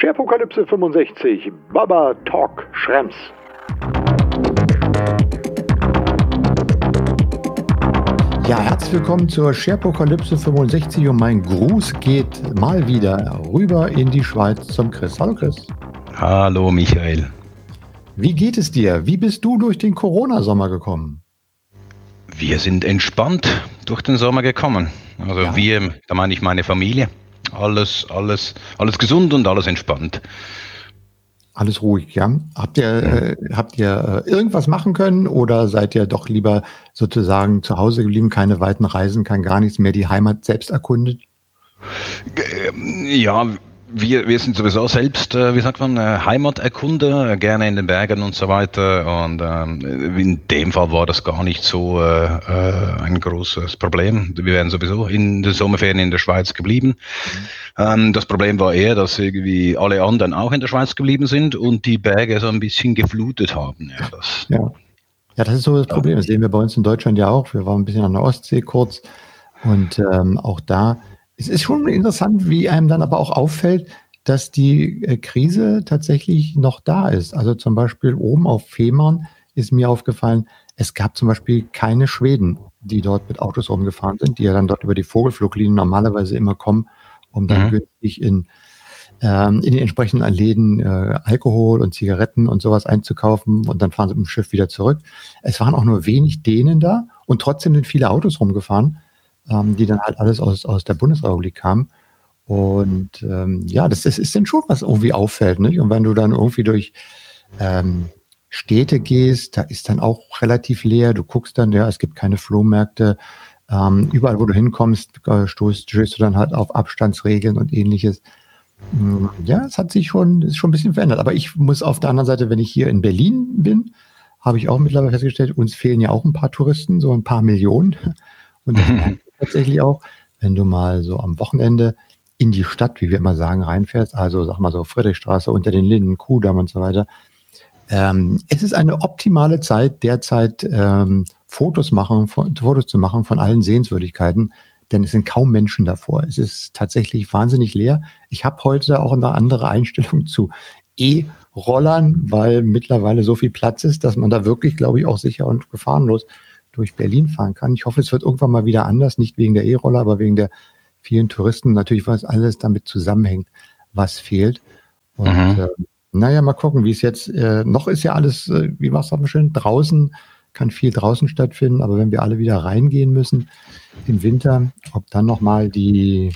Scherpokalypse 65, Baba Talk Schrems. Ja, herzlich willkommen zur Scherpokalypse 65 und mein Gruß geht mal wieder rüber in die Schweiz zum Chris. Hallo Chris. Hallo Michael. Wie geht es dir? Wie bist du durch den Corona-Sommer gekommen? Wir sind entspannt durch den Sommer gekommen. Also ja. wir, da meine ich meine Familie. Alles, alles, alles gesund und alles entspannt. Alles ruhig, ja. Habt ihr, äh, habt ihr äh, irgendwas machen können oder seid ihr doch lieber sozusagen zu Hause geblieben, keine weiten Reisen, kein gar nichts mehr, die Heimat selbst erkundet? Ja, wir, wir sind sowieso selbst, äh, wie sagt man, äh, Heimaterkunder, äh, gerne in den Bergen und so weiter. Und ähm, in dem Fall war das gar nicht so äh, ein großes Problem. Wir wären sowieso in den Sommerferien in der Schweiz geblieben. Mhm. Ähm, das Problem war eher, dass irgendwie alle anderen auch in der Schweiz geblieben sind und die Berge so ein bisschen geflutet haben. Ja, das, ja. ja das ist so das Problem. Das sehen wir bei uns in Deutschland ja auch. Wir waren ein bisschen an der Ostsee kurz und ähm, auch da es ist schon interessant, wie einem dann aber auch auffällt, dass die äh, Krise tatsächlich noch da ist. Also zum Beispiel oben auf Fehmarn ist mir aufgefallen, es gab zum Beispiel keine Schweden, die dort mit Autos rumgefahren sind, die ja dann dort über die Vogelfluglinien normalerweise immer kommen, um dann mhm. günstig in, ähm, in den entsprechenden Läden äh, Alkohol und Zigaretten und sowas einzukaufen und dann fahren sie mit dem Schiff wieder zurück. Es waren auch nur wenig Dänen da und trotzdem sind viele Autos rumgefahren ähm, die dann halt alles aus, aus der Bundesrepublik kamen. Und ähm, ja, das, das ist dann schon was irgendwie auffällt. Nicht? Und wenn du dann irgendwie durch ähm, Städte gehst, da ist dann auch relativ leer. Du guckst dann, ja, es gibt keine Flohmärkte. Ähm, überall, wo du hinkommst, äh, stoßt, stößt du dann halt auf Abstandsregeln und ähnliches. Mm, ja, es hat sich schon, ist schon ein bisschen verändert. Aber ich muss auf der anderen Seite, wenn ich hier in Berlin bin, habe ich auch mittlerweile festgestellt, uns fehlen ja auch ein paar Touristen, so ein paar Millionen. Und tatsächlich auch, wenn du mal so am Wochenende in die Stadt, wie wir immer sagen, reinfährst, also sag mal so Friedrichstraße unter den Linden, Kudamm und so weiter. Ähm, es ist eine optimale Zeit, derzeit ähm, Fotos machen, Fotos zu machen von allen Sehenswürdigkeiten, denn es sind kaum Menschen davor. Es ist tatsächlich wahnsinnig leer. Ich habe heute auch eine andere Einstellung zu E-Rollern, weil mittlerweile so viel Platz ist, dass man da wirklich, glaube ich, auch sicher und gefahrenlos durch Berlin fahren kann. Ich hoffe, es wird irgendwann mal wieder anders, nicht wegen der E-Roller, aber wegen der vielen Touristen. Natürlich, was alles damit zusammenhängt, was fehlt. Und mhm. äh, naja, mal gucken, wie es jetzt, äh, noch ist ja alles, äh, wie war es aber schön, draußen, kann viel draußen stattfinden, aber wenn wir alle wieder reingehen müssen im Winter, ob dann nochmal die,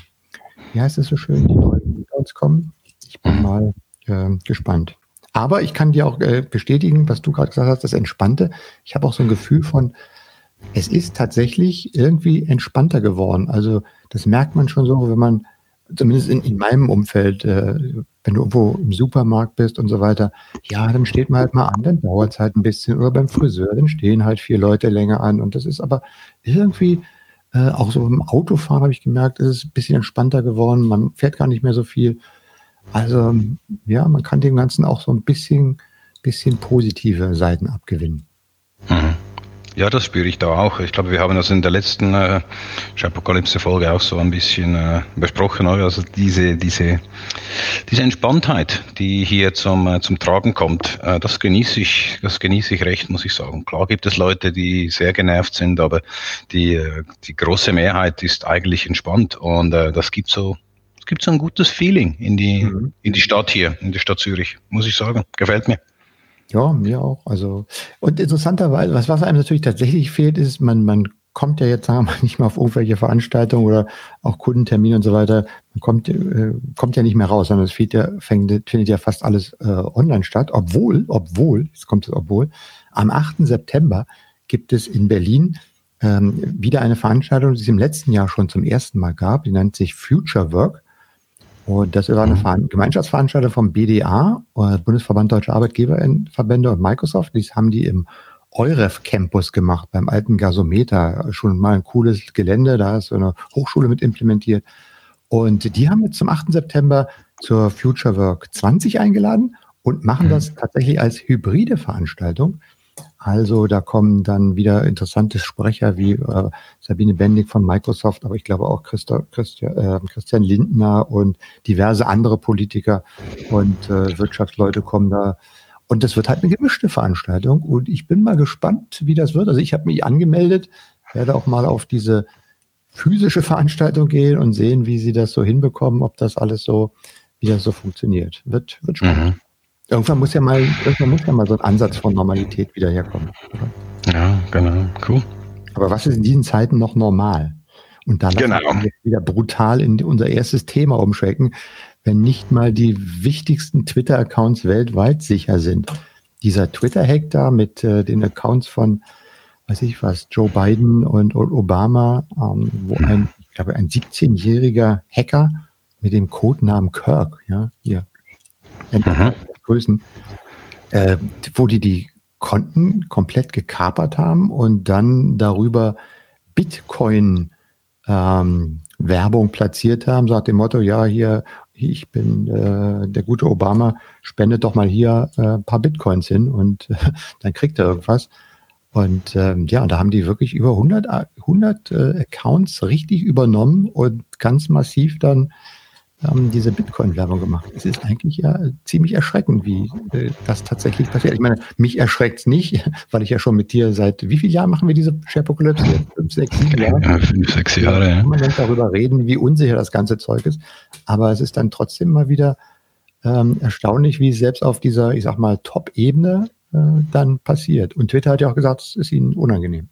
wie heißt es so schön, die neuen Lockdowns kommen, ich bin mhm. mal äh, gespannt. Aber ich kann dir auch äh, bestätigen, was du gerade gesagt hast, das Entspannte. Ich habe auch so ein Gefühl von, es ist tatsächlich irgendwie entspannter geworden. Also das merkt man schon so, wenn man, zumindest in, in meinem Umfeld, äh, wenn du irgendwo im Supermarkt bist und so weiter, ja, dann steht man halt mal an, dann dauert es halt ein bisschen. Oder beim Friseur, dann stehen halt vier Leute länger an. Und das ist aber irgendwie, äh, auch so beim Autofahren habe ich gemerkt, ist es ein bisschen entspannter geworden. Man fährt gar nicht mehr so viel. Also ja, man kann dem Ganzen auch so ein bisschen, bisschen positive Seiten abgewinnen. Mhm. Ja, das spüre ich da auch. Ich glaube, wir haben das in der letzten äh, Apokalypse-Folge auch so ein bisschen äh, besprochen. Also diese, diese, diese Entspanntheit, die hier zum, äh, zum Tragen kommt, äh, das genieße ich, das genieße ich recht, muss ich sagen. Klar gibt es Leute, die sehr genervt sind, aber die, äh, die große Mehrheit ist eigentlich entspannt und äh, das gibt so, es gibt so ein gutes Feeling in die, mhm. in die Stadt hier, in die Stadt Zürich, muss ich sagen. Gefällt mir. Ja, mir auch. Also, und interessanterweise, was, was einem natürlich tatsächlich fehlt, ist, man, man kommt ja jetzt, sagen wir mal, nicht mehr auf irgendwelche Veranstaltungen oder auch Kundentermine und so weiter. Man kommt, äh, kommt ja nicht mehr raus, sondern es ja, fängt, findet ja fast alles äh, online statt. Obwohl, obwohl, jetzt kommt es obwohl, am 8. September gibt es in Berlin ähm, wieder eine Veranstaltung, die es im letzten Jahr schon zum ersten Mal gab. Die nennt sich Future Work. Und das war eine mhm. Gemeinschaftsveranstaltung vom BDA, äh, Bundesverband Deutscher Arbeitgeberverbände und Microsoft. Die haben die im Euref Campus gemacht, beim alten Gasometer. Schon mal ein cooles Gelände, da ist so eine Hochschule mit implementiert. Und die haben jetzt zum 8. September zur Future Work 20 eingeladen und machen das mhm. tatsächlich als hybride Veranstaltung. Also da kommen dann wieder interessante Sprecher wie äh, Sabine Bendig von Microsoft, aber ich glaube auch Christa, Christa, äh, Christian Lindner und diverse andere Politiker und äh, Wirtschaftsleute kommen da. Und das wird halt eine gemischte Veranstaltung. Und ich bin mal gespannt, wie das wird. Also ich habe mich angemeldet, werde auch mal auf diese physische Veranstaltung gehen und sehen, wie sie das so hinbekommen, ob das alles so, wie das so funktioniert. Wird, wird spannend. Mhm. Irgendwann muss ja mal, irgendwann muss ja mal so ein Ansatz von Normalität wieder herkommen. Ja, genau, cool. Aber was ist in diesen Zeiten noch normal? Und dann genau. wieder brutal in unser erstes Thema umschwenken, wenn nicht mal die wichtigsten Twitter-Accounts weltweit sicher sind. Dieser Twitter-Hack da mit äh, den Accounts von, weiß ich was, Joe Biden und, Obama, ähm, wo ein, ich glaube, ein 17-jähriger Hacker mit dem Codenamen Kirk, ja, hier, mhm. Grüßen, äh, wo die die Konten komplett gekapert haben und dann darüber Bitcoin ähm, Werbung platziert haben, nach dem Motto, ja, hier, ich bin äh, der gute Obama, spendet doch mal hier äh, ein paar Bitcoins hin und äh, dann kriegt er irgendwas. Und ähm, ja, da haben die wirklich über 100, 100 äh, Accounts richtig übernommen und ganz massiv dann ähm, diese Bitcoin-Werbung gemacht. Es ist eigentlich ja ziemlich erschreckend, wie äh, das tatsächlich passiert. Ich meine, mich erschreckt es nicht, weil ich ja schon mit dir seit wie vielen Jahren machen wir diese Sharepocalypse? Fünf, sechs, sieben Jahre. Ja, fünf, sechs Jahre, ja. Man denkt darüber reden, wie unsicher das ganze Zeug ist. Aber es ist dann trotzdem mal wieder ähm, erstaunlich, wie es selbst auf dieser, ich sag mal, Top-Ebene äh, dann passiert. Und Twitter hat ja auch gesagt, es ist ihnen unangenehm.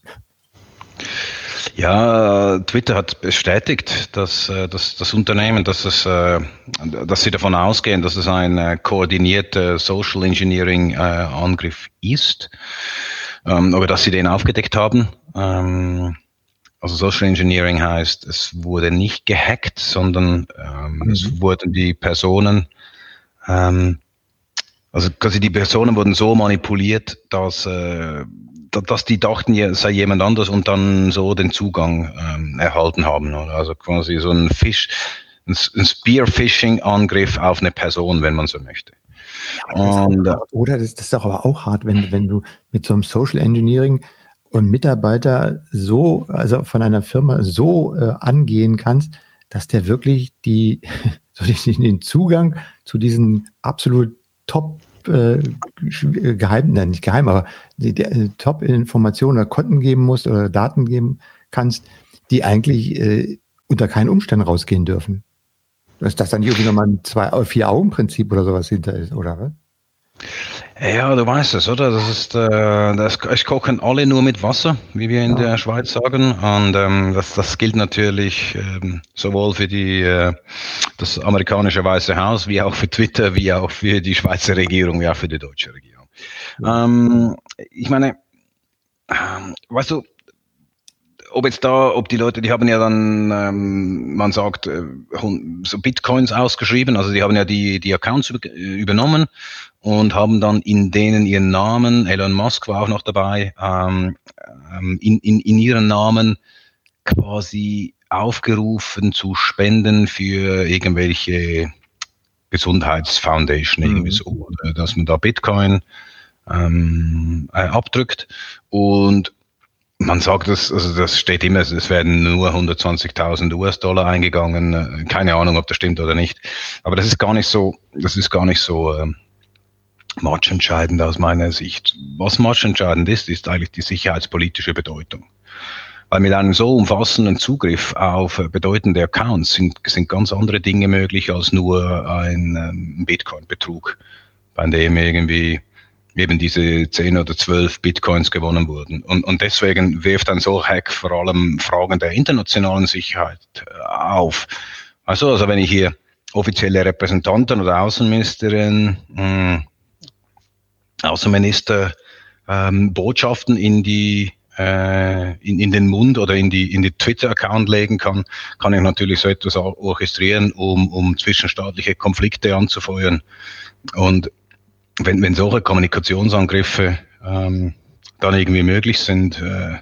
Ja, Twitter hat bestätigt, dass, äh, dass das Unternehmen, dass, es, äh, dass sie davon ausgehen, dass es ein äh, koordinierter Social Engineering Angriff ist, ähm, aber dass sie den aufgedeckt haben. Ähm, also Social Engineering heißt, es wurde nicht gehackt, sondern ähm, mhm. es wurden die Personen, also quasi die Personen wurden so manipuliert, dass dass die dachten, es sei jemand anders und dann so den Zugang ähm, erhalten haben. Also quasi so ein Fisch, ein, Spearfishing-Angriff auf eine Person, wenn man so möchte. Ja, und, auch, oder das, das, ist doch aber auch hart, wenn, wenn du mit so einem Social Engineering und Mitarbeiter so, also von einer Firma so äh, angehen kannst, dass der wirklich die, so den Zugang zu diesen absolut top äh, geheim, nein, nicht geheim, aber die, die äh, Top-Informationen oder Konten geben musst oder Daten geben kannst, die eigentlich äh, unter keinen Umständen rausgehen dürfen. Dass das dann irgendwie nochmal ein zwei, vier Augen-Prinzip oder sowas hinter ist, oder? Ja, du weißt es, oder? Das ist, äh, das, es kochen alle nur mit Wasser, wie wir in der Schweiz sagen. Und ähm, das, das gilt natürlich ähm, sowohl für die, äh, das amerikanische Weiße Haus, wie auch für Twitter, wie auch für die Schweizer Regierung, wie auch für die deutsche Regierung. Ähm, ich meine, ähm, weißt du, ob jetzt da, ob die Leute, die haben ja dann, ähm, man sagt, äh, so Bitcoins ausgeschrieben, also die haben ja die, die Accounts übernommen und haben dann in denen ihren Namen, Elon Musk war auch noch dabei, ähm, ähm, in, in, in ihren Namen quasi aufgerufen zu spenden für irgendwelche Gesundheitsfoundation, irgendwie mhm. so, dass man da Bitcoin ähm, äh, abdrückt und man sagt, das, also das steht immer, es werden nur 120.000 US-Dollar eingegangen. Keine Ahnung, ob das stimmt oder nicht. Aber das ist gar nicht so, das ist gar nicht so äh, matchentscheidend aus meiner Sicht. Was matchentscheidend ist, ist eigentlich die sicherheitspolitische Bedeutung. Weil mit einem so umfassenden Zugriff auf bedeutende Accounts sind, sind ganz andere Dinge möglich als nur ein ähm, Bitcoin-Betrug, bei dem irgendwie eben diese 10 oder 12 Bitcoins gewonnen wurden. Und, und deswegen wirft ein solcher Hack vor allem Fragen der internationalen Sicherheit äh, auf. Also, also wenn ich hier offizielle Repräsentanten oder Außenministerin, mh, hm, Außenminister ähm, Botschaften in die äh, in, in den Mund oder in die, in die Twitter-Account legen kann, kann ich natürlich so etwas orchestrieren, um, um zwischenstaatliche Konflikte anzufeuern. Und wenn, wenn solche Kommunikationsangriffe ähm, dann irgendwie möglich sind, äh,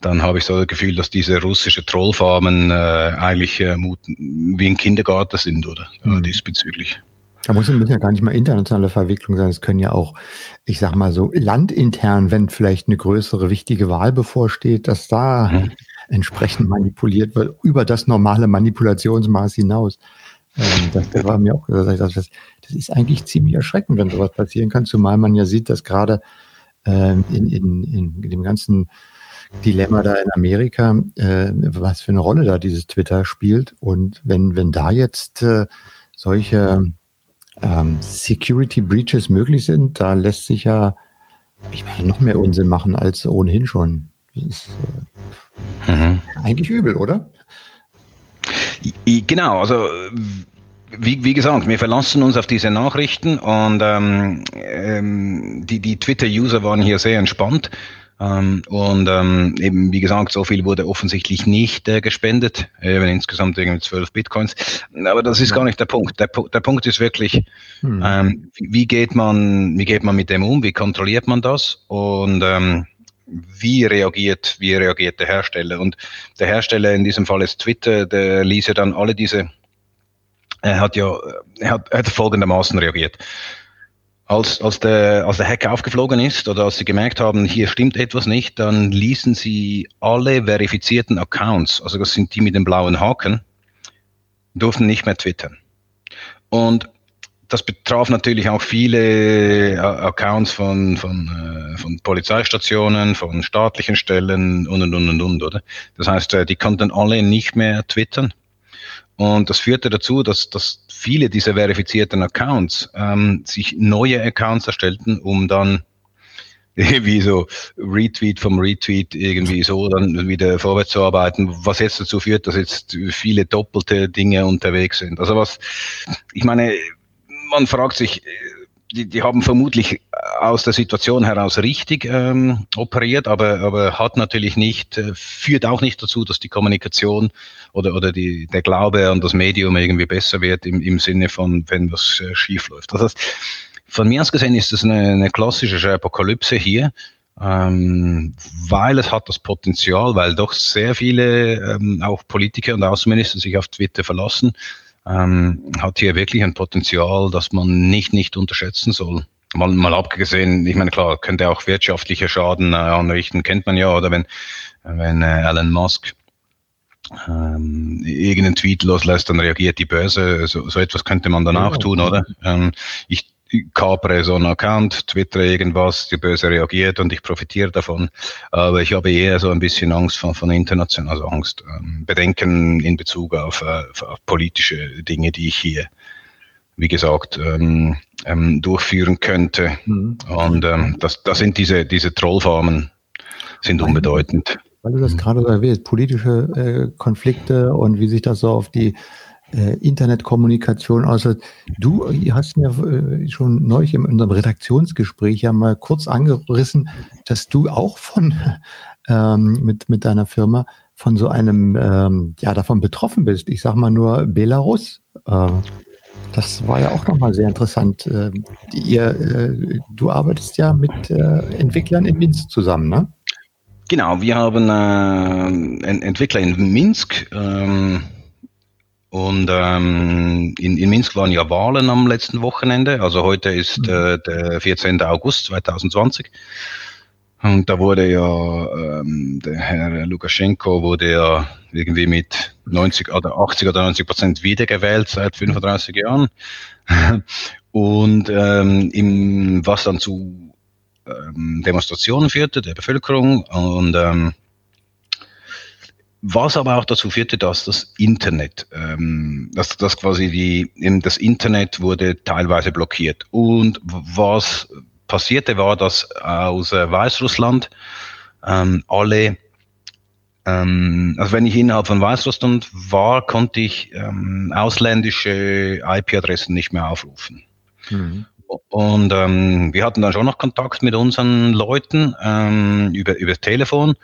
dann habe ich so das Gefühl, dass diese russische Trollfarmen äh, eigentlich äh, wie ein Kindergarten sind, oder? Mhm. Diesbezüglich. Da muss ja gar nicht mal internationale Verwicklung sein. Es können ja auch, ich sag mal so, landintern, wenn vielleicht eine größere wichtige Wahl bevorsteht, dass da mhm. entsprechend manipuliert wird, über das normale Manipulationsmaß hinaus. Ähm, das, das war mir auch gesagt, das, das ist eigentlich ziemlich erschreckend, wenn sowas passieren kann, zumal man ja sieht, dass gerade ähm, in, in, in dem ganzen Dilemma da in Amerika, äh, was für eine Rolle da dieses Twitter spielt. Und wenn, wenn da jetzt äh, solche ähm, Security Breaches möglich sind, da lässt sich ja, ich meine, noch mehr Unsinn machen als ohnehin schon. Das ist äh, mhm. eigentlich übel, oder? Genau, also wie, wie, gesagt, wir verlassen uns auf diese Nachrichten und ähm, ähm, die, die Twitter-User waren hier sehr entspannt. Ähm, und ähm, eben, wie gesagt, so viel wurde offensichtlich nicht äh, gespendet, eben insgesamt irgendwie zwölf Bitcoins. Aber das ist gar nicht der Punkt. Der, der Punkt ist wirklich, hm. ähm, wie geht man, wie geht man mit dem um? Wie kontrolliert man das? Und ähm, wie reagiert, wie reagiert der Hersteller? Und der Hersteller in diesem Fall ist Twitter, der ließ ja dann alle diese, er hat ja, er hat, er hat folgendermaßen reagiert als, als, der, als der Hack aufgeflogen ist oder als sie gemerkt haben, hier stimmt etwas nicht, dann ließen sie alle verifizierten Accounts, also das sind die mit dem blauen Haken, durften nicht mehr twittern. Und das betraf natürlich auch viele äh, Accounts von, von, äh, von Polizeistationen, von staatlichen Stellen und und und und, oder? Das heißt, die konnten alle nicht mehr twittern. Und das führte dazu, dass, dass viele dieser verifizierten Accounts ähm, sich neue Accounts erstellten, um dann irgendwie so Retweet vom Retweet irgendwie so dann wieder vorwärts zu arbeiten, was jetzt dazu führt, dass jetzt viele doppelte Dinge unterwegs sind. Also was, ich meine, man fragt sich, die, die haben vermutlich aus der Situation heraus richtig ähm, operiert, aber, aber hat natürlich nicht, äh, führt auch nicht dazu, dass die Kommunikation oder, oder die, der Glaube an das Medium irgendwie besser wird im, im Sinne von, wenn was äh, schief läuft. Das heißt, von mir aus gesehen ist das eine, eine klassische Apokalypse hier, ähm, weil es hat das Potenzial, weil doch sehr viele ähm, auch Politiker und Außenminister sich auf Twitter verlassen, ähm, hat hier wirklich ein Potenzial, das man nicht, nicht unterschätzen soll. Mal, mal abgesehen, ich meine, klar, könnte auch wirtschaftliche Schaden äh, anrichten, kennt man ja, oder wenn, wenn äh, Elon Musk ähm, irgendeinen Tweet loslässt, dann reagiert die Börse. So, so etwas könnte man dann auch tun, oder? Ähm, ich kapere so einen Account, twittere irgendwas, die Börse reagiert und ich profitiere davon. Aber ich habe eher so ein bisschen Angst von, von international, also Angst, ähm, Bedenken in Bezug auf, äh, auf, politische Dinge, die ich hier, wie gesagt, ähm, ähm, durchführen könnte. Mhm. Und ähm, das, das sind diese, diese Trollfarmen, sind unbedeutend. Weil du das gerade so erwähnt, politische äh, Konflikte und wie sich das so auf die äh, Internetkommunikation auswirkt. Du hast mir äh, schon neulich in unserem Redaktionsgespräch ja mal kurz angerissen, dass du auch von ähm, mit, mit deiner Firma von so einem, ähm, ja, davon betroffen bist. Ich sag mal nur Belarus. Äh, das war ja auch nochmal sehr interessant. Äh, ihr, äh, du arbeitest ja mit äh, Entwicklern in Minsk zusammen, ne? Genau, wir haben äh, Entwickler in Minsk. Ähm, und ähm, in, in Minsk waren ja Wahlen am letzten Wochenende. Also heute ist mhm. äh, der 14. August 2020. Und da wurde ja ähm, der Herr Lukaschenko wurde ja irgendwie mit 90 oder 80 oder 90 Prozent wiedergewählt seit 35 Jahren. Und ähm, im, was dann zu ähm, Demonstrationen führte der Bevölkerung und ähm, was aber auch dazu führte, dass das Internet, ähm, dass, dass quasi die, eben das Internet wurde teilweise blockiert. Und was passierte, war, dass aus äh, Weißrussland ähm, alle, ähm, also wenn ich innerhalb von Weißrussland war, konnte ich ähm, ausländische IP-Adressen nicht mehr aufrufen. Mhm. Und ähm, wir hatten dann schon noch Kontakt mit unseren Leuten ähm, über, über das Telefon,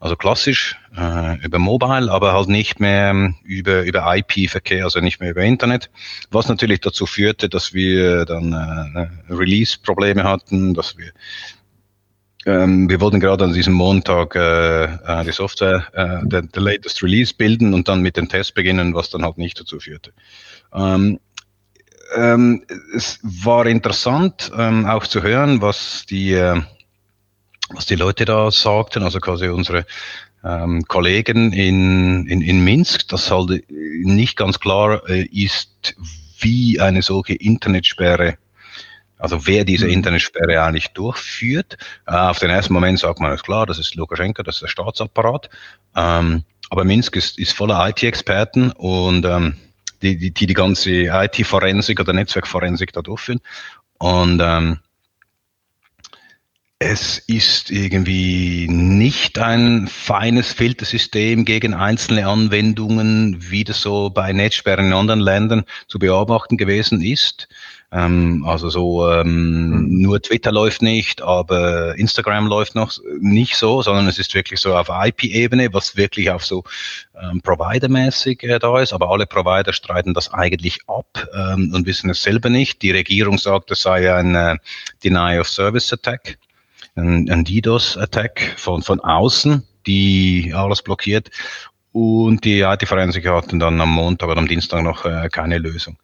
also klassisch äh, über Mobile, aber halt nicht mehr ähm, über, über IP-Verkehr, also nicht mehr über Internet, was natürlich dazu führte, dass wir dann äh, Release-Probleme hatten, dass wir ähm, wir wollten gerade an diesem Montag äh, äh, die Software, äh, der, der latest Release bilden und dann mit dem Test beginnen, was dann halt nicht dazu führte. Ähm, ähm, es war interessant ähm, auch zu hören, was die, äh, was die Leute da sagten, also quasi unsere ähm, Kollegen in, in, in Minsk, dass halt nicht ganz klar äh, ist, wie eine solche Internetsperre also wer diese mhm. Internetsperre eigentlich durchführt. Äh, auf den ersten Moment sagt man, ist klar, das ist Lukaschenko, das ist der Staatsapparat. Ähm, aber Minsk ist, ist voller IT-Experten und ähm, die, die, die die ganze IT-Forensik oder Netzwerkforensik da durchführen. Und ähm, es ist irgendwie nicht ein feines Filtersystem gegen einzelne Anwendungen, wie das so bei Netzsperren in anderen Ländern zu beobachten gewesen ist. Ähm, also so ähm, mhm. nur Twitter läuft nicht, aber Instagram läuft noch nicht so, sondern es ist wirklich so auf IP-Ebene, was wirklich auf so ähm, Provider-mäßig äh, da ist. Aber alle Provider streiten das eigentlich ab ähm, und wissen es selber nicht. Die Regierung sagt, es sei ein äh, Deny-of-Service-Attack, ein, ein DDoS-Attack von, von außen, die alles blockiert. Und die IT-Forensiker hatten dann am Montag oder am Dienstag noch äh, keine Lösung.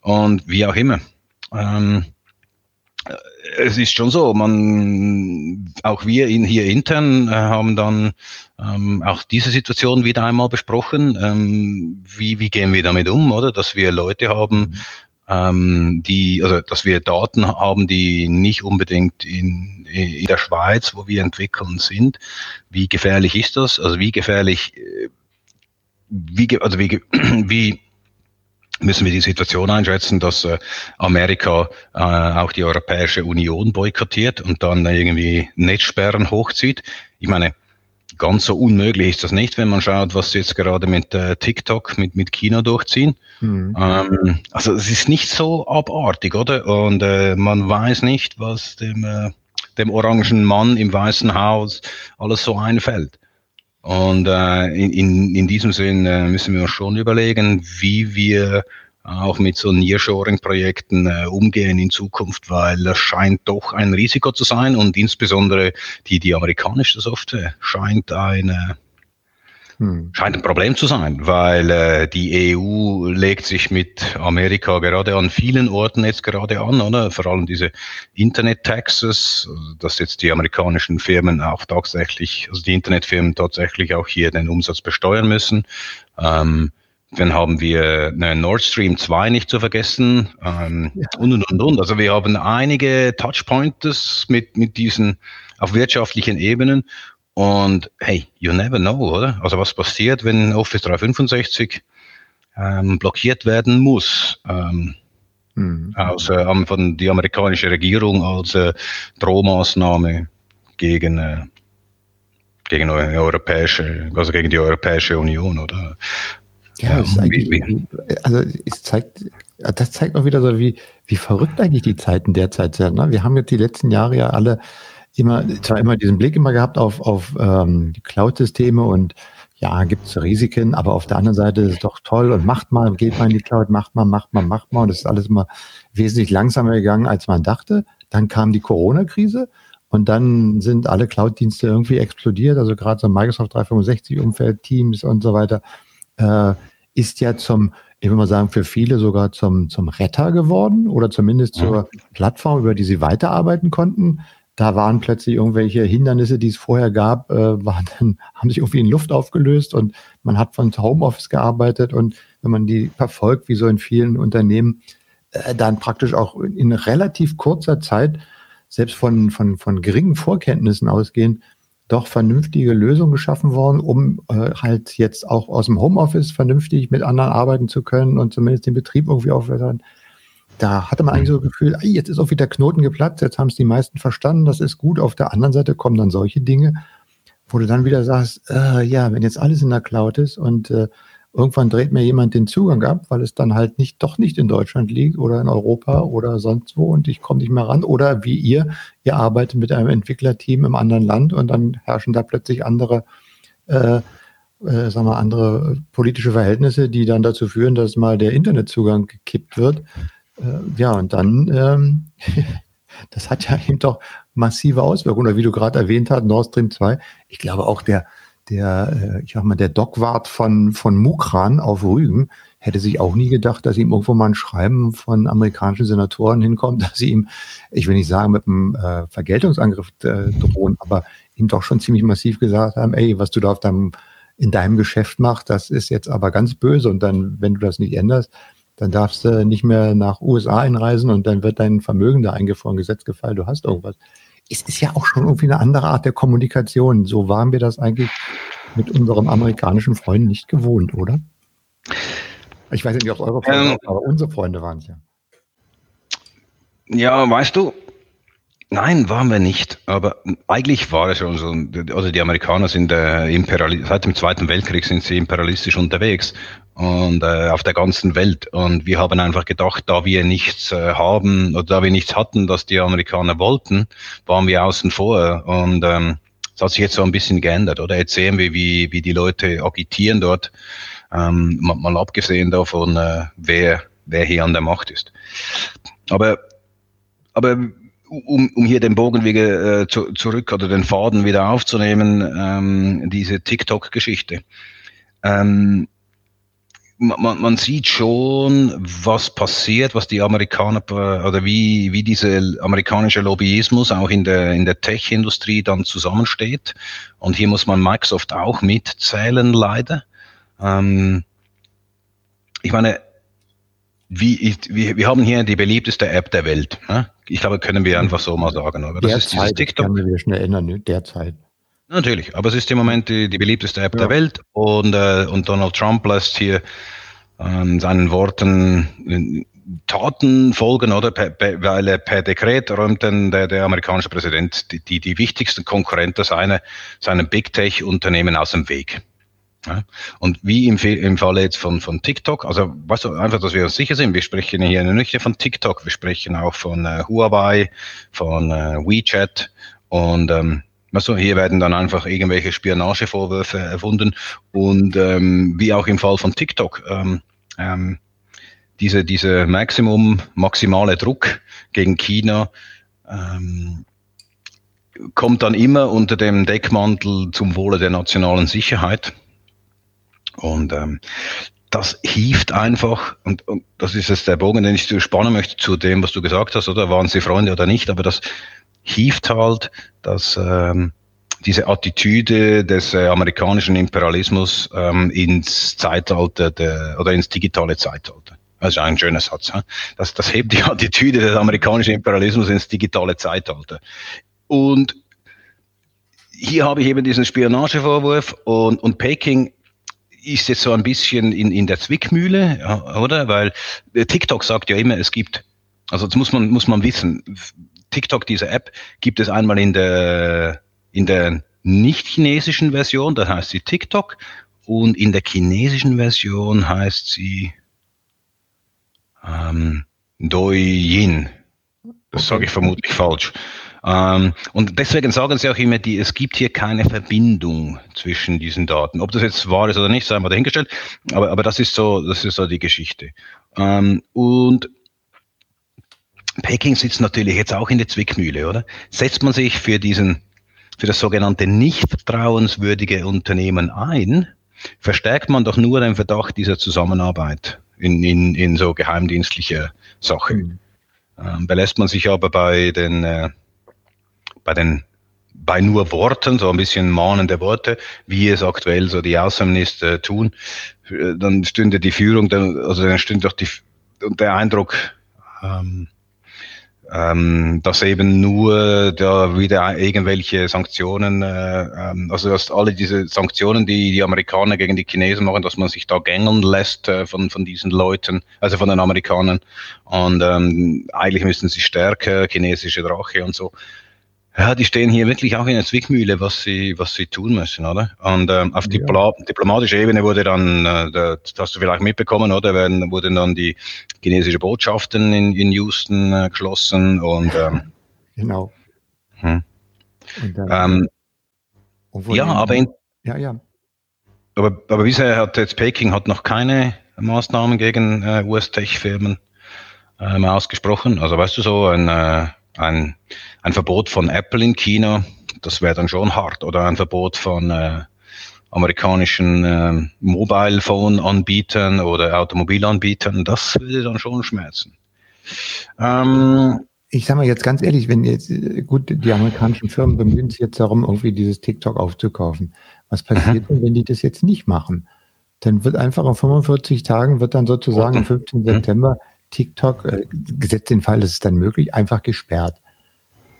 Und wie auch immer, ähm, es ist schon so, man, auch wir in, hier intern äh, haben dann ähm, auch diese Situation wieder einmal besprochen. Ähm, wie, wie gehen wir damit um, oder? Dass wir Leute haben, ähm, die, also dass wir Daten haben, die nicht unbedingt in, in der Schweiz, wo wir entwickeln, sind. Wie gefährlich ist das? Also wie gefährlich, äh, wie, also wie, wie müssen wir die Situation einschätzen, dass äh, Amerika äh, auch die Europäische Union boykottiert und dann irgendwie Netzsperren hochzieht. Ich meine, ganz so unmöglich ist das nicht, wenn man schaut, was sie jetzt gerade mit äh, TikTok, mit, mit China durchziehen. Mhm. Ähm, also es ist nicht so abartig, oder? Und äh, man weiß nicht, was dem, äh, dem orangen Mann im Weißen Haus alles so einfällt. Und äh, in, in, in diesem Sinn äh, müssen wir uns schon überlegen, wie wir auch mit so Nearshoring-Projekten äh, umgehen in Zukunft, weil das scheint doch ein Risiko zu sein und insbesondere die, die amerikanische Software scheint eine hm. Scheint ein Problem zu sein, weil äh, die EU legt sich mit Amerika gerade an vielen Orten jetzt gerade an, oder? Vor allem diese Internet-Taxes, dass jetzt die amerikanischen Firmen auch tatsächlich, also die Internetfirmen tatsächlich auch hier den Umsatz besteuern müssen. Ähm, dann haben wir eine Nord Stream 2 nicht zu vergessen ähm, ja. und, und, und, und. Also wir haben einige Touchpoints mit, mit diesen auf wirtschaftlichen Ebenen und hey, you never know, oder? Also was passiert, wenn Office 365 ähm, blockiert werden muss? Ähm, mhm. aus, äh, von die amerikanische Regierung als äh, Drohmaßnahme gegen, äh, gegen europäische, also gegen die Europäische Union, oder? Ja, es wie, also es zeigt, das zeigt auch wieder so, wie, wie verrückt eigentlich die Zeiten derzeit sind. Ne? Wir haben jetzt die letzten Jahre ja alle immer, zwar immer diesen Blick immer gehabt auf, auf ähm, die Cloud-Systeme und ja, gibt es Risiken, aber auf der anderen Seite ist es doch toll und macht mal, geht mal in die Cloud, macht mal, macht mal, macht mal. Und das ist alles immer wesentlich langsamer gegangen, als man dachte. Dann kam die Corona-Krise und dann sind alle Cloud-Dienste irgendwie explodiert. Also gerade so Microsoft 365-Umfeld, Teams und so weiter, äh, ist ja zum, ich würde mal sagen, für viele sogar zum, zum Retter geworden oder zumindest zur Plattform, über die sie weiterarbeiten konnten. Da waren plötzlich irgendwelche Hindernisse, die es vorher gab, äh, waren dann, haben sich irgendwie in Luft aufgelöst und man hat von Homeoffice gearbeitet. Und wenn man die verfolgt, wie so in vielen Unternehmen, äh, dann praktisch auch in relativ kurzer Zeit, selbst von, von, von geringen Vorkenntnissen ausgehend, doch vernünftige Lösungen geschaffen worden, um äh, halt jetzt auch aus dem Homeoffice vernünftig mit anderen arbeiten zu können und zumindest den Betrieb irgendwie aufwärtern da hatte man eigentlich so das Gefühl, ey, jetzt ist auch wieder Knoten geplatzt, jetzt haben es die meisten verstanden, das ist gut. Auf der anderen Seite kommen dann solche Dinge, wo du dann wieder sagst, äh, ja, wenn jetzt alles in der Cloud ist und äh, irgendwann dreht mir jemand den Zugang ab, weil es dann halt nicht doch nicht in Deutschland liegt oder in Europa oder sonst wo und ich komme nicht mehr ran. Oder wie ihr, ihr arbeitet mit einem Entwicklerteam im anderen Land und dann herrschen da plötzlich andere äh, äh, sagen wir, andere politische Verhältnisse, die dann dazu führen, dass mal der Internetzugang gekippt wird. Äh, ja, und dann, ähm, das hat ja eben doch massive Auswirkungen. Oder wie du gerade erwähnt hast, Nord Stream 2. Ich glaube auch der, der, äh, ich sag mal, der Dockwart von, von Mukran auf Rügen hätte sich auch nie gedacht, dass ihm irgendwo mal ein Schreiben von amerikanischen Senatoren hinkommt, dass sie ihm, ich will nicht sagen, mit einem äh, Vergeltungsangriff äh, drohen, aber ihm doch schon ziemlich massiv gesagt haben, ey, was du da auf deinem, in deinem Geschäft machst, das ist jetzt aber ganz böse und dann, wenn du das nicht änderst, dann darfst du nicht mehr nach USA einreisen und dann wird dein Vermögen da eingefroren, Gesetz gefallen, du hast irgendwas. Es ist ja auch schon irgendwie eine andere Art der Kommunikation. So waren wir das eigentlich mit unserem amerikanischen Freund nicht gewohnt, oder? Ich weiß nicht, ob eure Freunde, ähm, aber unsere Freunde waren es ja. Ja, weißt du, Nein, waren wir nicht. Aber eigentlich war es schon so. Also die Amerikaner sind äh, imperial seit dem Zweiten Weltkrieg sind sie imperialistisch unterwegs und äh, auf der ganzen Welt. Und wir haben einfach gedacht, da wir nichts äh, haben oder da wir nichts hatten, das die Amerikaner wollten, waren wir außen vor. Und ähm, das hat sich jetzt so ein bisschen geändert. Oder jetzt sehen wir, wie, wie die Leute agitieren dort. Ähm, mal, mal abgesehen davon, äh, wer, wer hier an der Macht ist. Aber, aber um, um hier den Bogen wieder äh, zu, zurück oder den Faden wieder aufzunehmen, ähm, diese TikTok-Geschichte. Ähm, man, man sieht schon, was passiert, was die Amerikaner oder wie, wie dieser amerikanische Lobbyismus auch in der, in der Tech-Industrie dann zusammensteht. Und hier muss man Microsoft auch mitzählen, leider. Ähm, ich meine, wie, wir, wir haben hier die beliebteste App der Welt. Ne? Ich glaube, können wir einfach so mal sagen. Aber das ist dieses TikTok. Kann mir schnell erinnern, ne? derzeit. Natürlich, aber es ist im Moment die, die beliebteste App ja. der Welt und, äh, und Donald Trump lässt hier ähm, seinen Worten äh, Taten folgen, oder? Per, per, weil er per Dekret räumt dann der, der amerikanische Präsident die, die, die wichtigsten Konkurrenten seiner, seinen Big Tech-Unternehmen aus dem Weg. Ja. Und wie im, im Falle jetzt von, von TikTok, also weißt du, einfach, dass wir uns sicher sind, wir sprechen hier nicht von TikTok, wir sprechen auch von äh, Huawei, von äh, WeChat und ähm, also hier werden dann einfach irgendwelche Spionagevorwürfe erfunden und ähm, wie auch im Fall von TikTok, ähm, ähm, diese, diese Maximum, maximale Druck gegen China ähm, kommt dann immer unter dem Deckmantel zum Wohle der nationalen Sicherheit. Und ähm, das hieft einfach, und, und das ist jetzt der Bogen, den ich spannen möchte zu dem, was du gesagt hast, oder waren sie Freunde oder nicht, aber das hieft halt, dass ähm, diese Attitüde des äh, amerikanischen Imperialismus ähm, ins Zeitalter der, oder ins digitale Zeitalter. Das ist ein schöner Satz. Das, das hebt die Attitüde des amerikanischen Imperialismus ins digitale Zeitalter. Und hier habe ich eben diesen Spionagevorwurf und, und Peking ist jetzt so ein bisschen in, in der Zwickmühle, oder? Weil äh, TikTok sagt ja immer, es gibt, also das muss man, muss man wissen, TikTok, diese App, gibt es einmal in der, in der nicht chinesischen Version, da heißt sie TikTok, und in der chinesischen Version heißt sie ähm, Douyin. Das sage ich vermutlich falsch. Ähm, und deswegen sagen sie auch immer, die, es gibt hier keine Verbindung zwischen diesen Daten. Ob das jetzt wahr ist oder nicht, sei mal dahingestellt. Aber, aber das ist so, das ist so die Geschichte. Ähm, und Peking sitzt natürlich jetzt auch in der Zwickmühle, oder? Setzt man sich für diesen, für das sogenannte nicht vertrauenswürdige Unternehmen ein, verstärkt man doch nur den Verdacht dieser Zusammenarbeit in, in, in so geheimdienstlicher Sache. Mhm. Ähm, belässt man sich aber bei den, äh, bei den bei nur Worten, so ein bisschen mahnende Worte, wie es aktuell so die Außenminister tun, äh, dann stünde die Führung, dann, also dann stünde doch die, der Eindruck, ähm, ähm, dass eben nur da wieder irgendwelche Sanktionen, äh, ähm, also dass alle diese Sanktionen, die die Amerikaner gegen die Chinesen machen, dass man sich da gängeln lässt äh, von, von diesen Leuten, also von den Amerikanern. Und ähm, eigentlich müssten sie stärker, chinesische Drache und so. Ja, die stehen hier wirklich auch in der Zwickmühle, was sie, was sie tun müssen, oder? Und ähm, auf ja. Dipl diplomatischer Ebene wurde dann, äh, das hast du vielleicht mitbekommen, oder? Werden, wurden dann die chinesische Botschaften in, in Houston äh, geschlossen und ähm, genau. Hm. Dann, ähm, ja, aber in, ja, ja. Aber, aber bisher hat jetzt Peking hat noch keine Maßnahmen gegen äh, US-Tech-Firmen ähm, ausgesprochen. Also weißt du so, ein, äh, ein ein Verbot von Apple in China, das wäre dann schon hart. Oder ein Verbot von, äh, amerikanischen äh, Mobile Phone Anbietern oder Automobilanbietern, das würde dann schon schmerzen. Ähm, ich sage mal jetzt ganz ehrlich, wenn jetzt, gut, die amerikanischen Firmen bemühen sich jetzt darum, irgendwie dieses TikTok aufzukaufen. Was passiert denn, wenn die das jetzt nicht machen? Dann wird einfach auf 45 Tagen, wird dann sozusagen am 15. September TikTok, äh, gesetzt den Fall, das ist dann möglich, einfach gesperrt.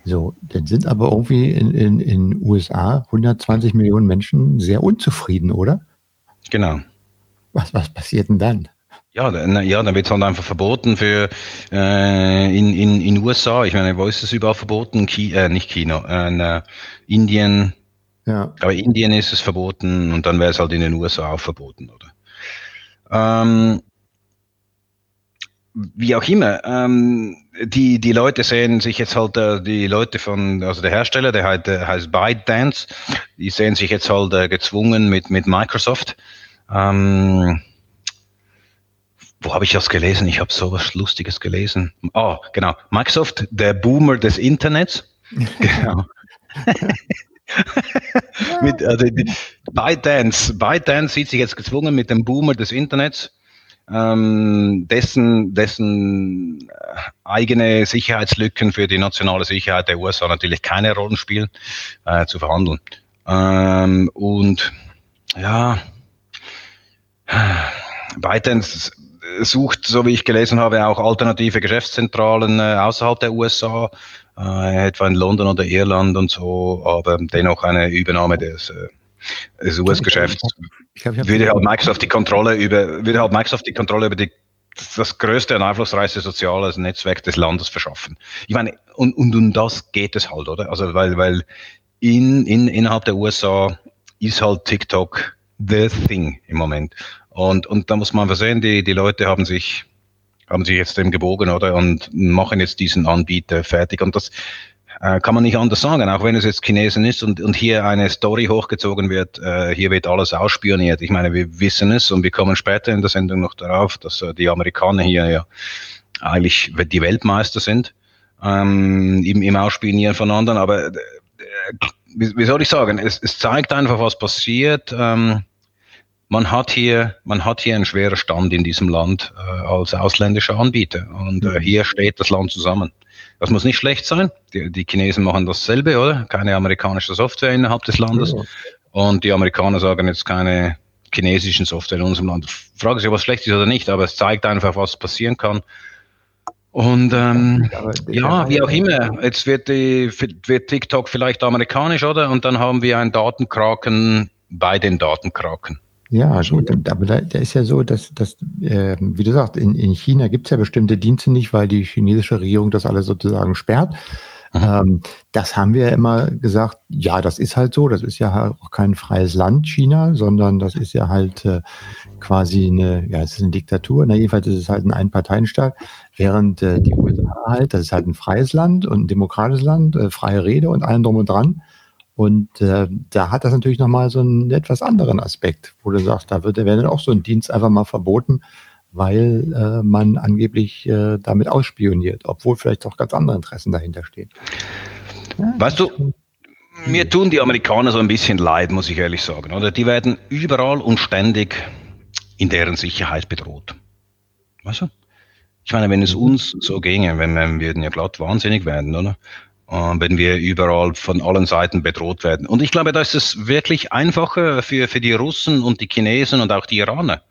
So, dann sind aber irgendwie in den in, in USA 120 Millionen Menschen sehr unzufrieden, oder? Genau. Was, was passiert denn dann? Ja, dann, ja, dann wird es halt einfach verboten für äh, in, in, in USA. Ich meine, wo ist es überall verboten? Ki äh, nicht China, äh, Indien. Ja. Aber Indien ist es verboten und dann wäre es halt in den USA auch verboten, oder? Ähm, wie auch immer, ähm, die, die Leute sehen sich jetzt halt, äh, die Leute von, also der Hersteller, der heißt, der heißt ByteDance, die sehen sich jetzt halt äh, gezwungen mit, mit Microsoft. Ähm, wo habe ich das gelesen? Ich habe sowas Lustiges gelesen. Oh, genau. Microsoft, der Boomer des Internets. genau. mit, also, ByteDance, ByteDance sieht sich jetzt gezwungen mit dem Boomer des Internets ähm, dessen, dessen äh, eigene Sicherheitslücken für die nationale Sicherheit der USA natürlich keine Rolle spielen, äh, zu verhandeln. Ähm, und ja, ByteDance sucht, so wie ich gelesen habe, auch alternative Geschäftszentralen äh, außerhalb der USA, äh, etwa in London oder Irland und so, aber dennoch eine Übernahme des äh, des US-Geschäfts, würde halt Microsoft die Kontrolle über, würde halt Microsoft die Kontrolle über die, das größte und einflussreichste soziale Netzwerk des Landes verschaffen. Ich meine, und, und um das geht es halt, oder? Also, weil, weil in, in, innerhalb der USA ist halt TikTok the thing im Moment. Und, und da muss man versehen, die, die Leute haben sich, haben sich jetzt dem gebogen, oder? Und machen jetzt diesen Anbieter fertig. Und das, äh, kann man nicht anders sagen, auch wenn es jetzt Chinesen ist und, und hier eine Story hochgezogen wird, äh, hier wird alles ausspioniert. Ich meine, wir wissen es und wir kommen später in der Sendung noch darauf, dass äh, die Amerikaner hier ja eigentlich die Weltmeister sind ähm, im, im Ausspionieren von anderen, aber äh, wie, wie soll ich sagen, es, es zeigt einfach, was passiert. Ähm, man hat hier, man hat hier einen schweren Stand in diesem Land äh, als ausländischer Anbieter und äh, hier steht das Land zusammen. Das muss nicht schlecht sein. Die, die Chinesen machen dasselbe, oder? Keine amerikanische Software innerhalb des Landes. Ja. Und die Amerikaner sagen jetzt keine chinesischen Software in unserem Land. Frage ist, ob was schlecht ist oder nicht, aber es zeigt einfach, was passieren kann. Und ähm, ja, wie auch immer, jetzt wird, die, wird TikTok vielleicht amerikanisch, oder? Und dann haben wir einen Datenkraken bei den Datenkraken. Ja, gut, aber da, da ist ja so, dass, dass äh, wie du sagst, in, in China gibt es ja bestimmte Dienste nicht, weil die chinesische Regierung das alles sozusagen sperrt. Ähm, das haben wir ja immer gesagt, ja, das ist halt so, das ist ja auch kein freies Land, China, sondern das ist ja halt äh, quasi eine, ja, es ist eine Diktatur, na jedenfalls ist es halt ein Einparteienstaat, während äh, die USA halt, das ist halt ein freies Land und ein demokratisches Land, äh, freie Rede und allem drum und dran. Und äh, da hat das natürlich nochmal so einen etwas anderen Aspekt, wo du sagst, da wird, dann auch so ein Dienst einfach mal verboten, weil äh, man angeblich äh, damit ausspioniert, obwohl vielleicht auch ganz andere Interessen dahinter stehen. Ja, weißt du, mir tun die Amerikaner so ein bisschen leid, muss ich ehrlich sagen. Oder die werden überall und ständig in deren Sicherheit bedroht. Weißt du? Ich meine, wenn es uns so ginge, wenn wir würden ja glatt wahnsinnig werden, oder? Äh, wenn wir überall von allen Seiten bedroht werden. Und ich glaube, da ist es wirklich einfacher für, für die Russen und die Chinesen und auch die Iraner,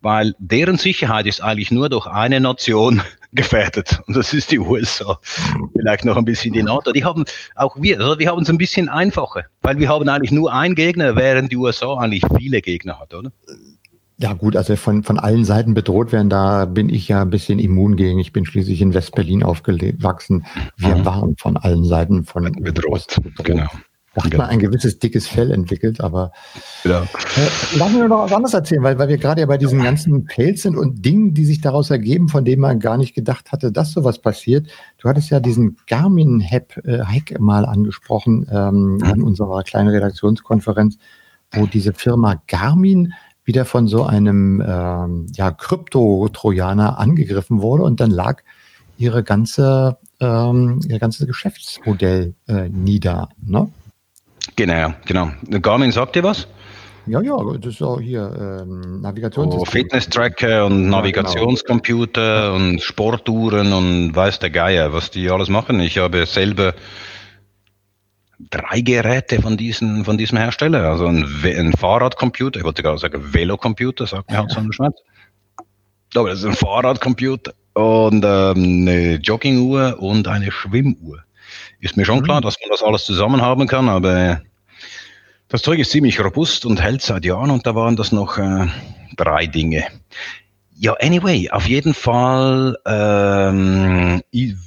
weil deren Sicherheit ist eigentlich nur durch eine Nation gefährdet und das ist die USA. Vielleicht noch ein bisschen die NATO. Die haben auch wir, also wir haben es ein bisschen einfacher, weil wir haben eigentlich nur einen Gegner, während die USA eigentlich viele Gegner hat, oder? Ja gut, also von, von allen Seiten bedroht werden, da bin ich ja ein bisschen immun gegen. Ich bin schließlich in West-Berlin aufgewachsen. Wir mhm. waren von allen Seiten von bedroht. bedroht. Genau. Da hat genau. man ein gewisses dickes Fell entwickelt, aber ja. äh, lassen wir noch was anderes erzählen, weil, weil wir gerade ja bei diesen ganzen Fails sind und Dingen, die sich daraus ergeben, von denen man gar nicht gedacht hatte, dass sowas passiert. Du hattest ja diesen Garmin-Hack äh, mal angesprochen ähm, mhm. in unserer kleinen Redaktionskonferenz, wo diese Firma Garmin wieder von so einem ähm, ja, Krypto-Trojaner angegriffen wurde und dann lag ihre ganze, ähm, ihr ganzes Geschäftsmodell äh, nieder. Ne? Genau, genau. Garmin sagt dir was? Ja, ja, das ist auch hier ähm, Navigationssystem. Oh, Fitness-Tracker und Navigationscomputer ja, genau. und Sportuhren und weiß der Geier, was die alles machen. Ich habe selber drei Geräte von, diesen, von diesem Hersteller. Also ein, ein Fahrradcomputer, ich wollte gerade sagen Velocomputer, sagt man halt so in der Schweiz. Aber das ist ein Fahrradcomputer und ähm, eine Jogginguhr und eine Schwimmuhr. Ist mir schon klar, mhm. dass man das alles zusammen haben kann, aber das Zeug ist ziemlich robust und hält seit Jahren und da waren das noch äh, drei Dinge. Ja, anyway, auf jeden Fall ähm,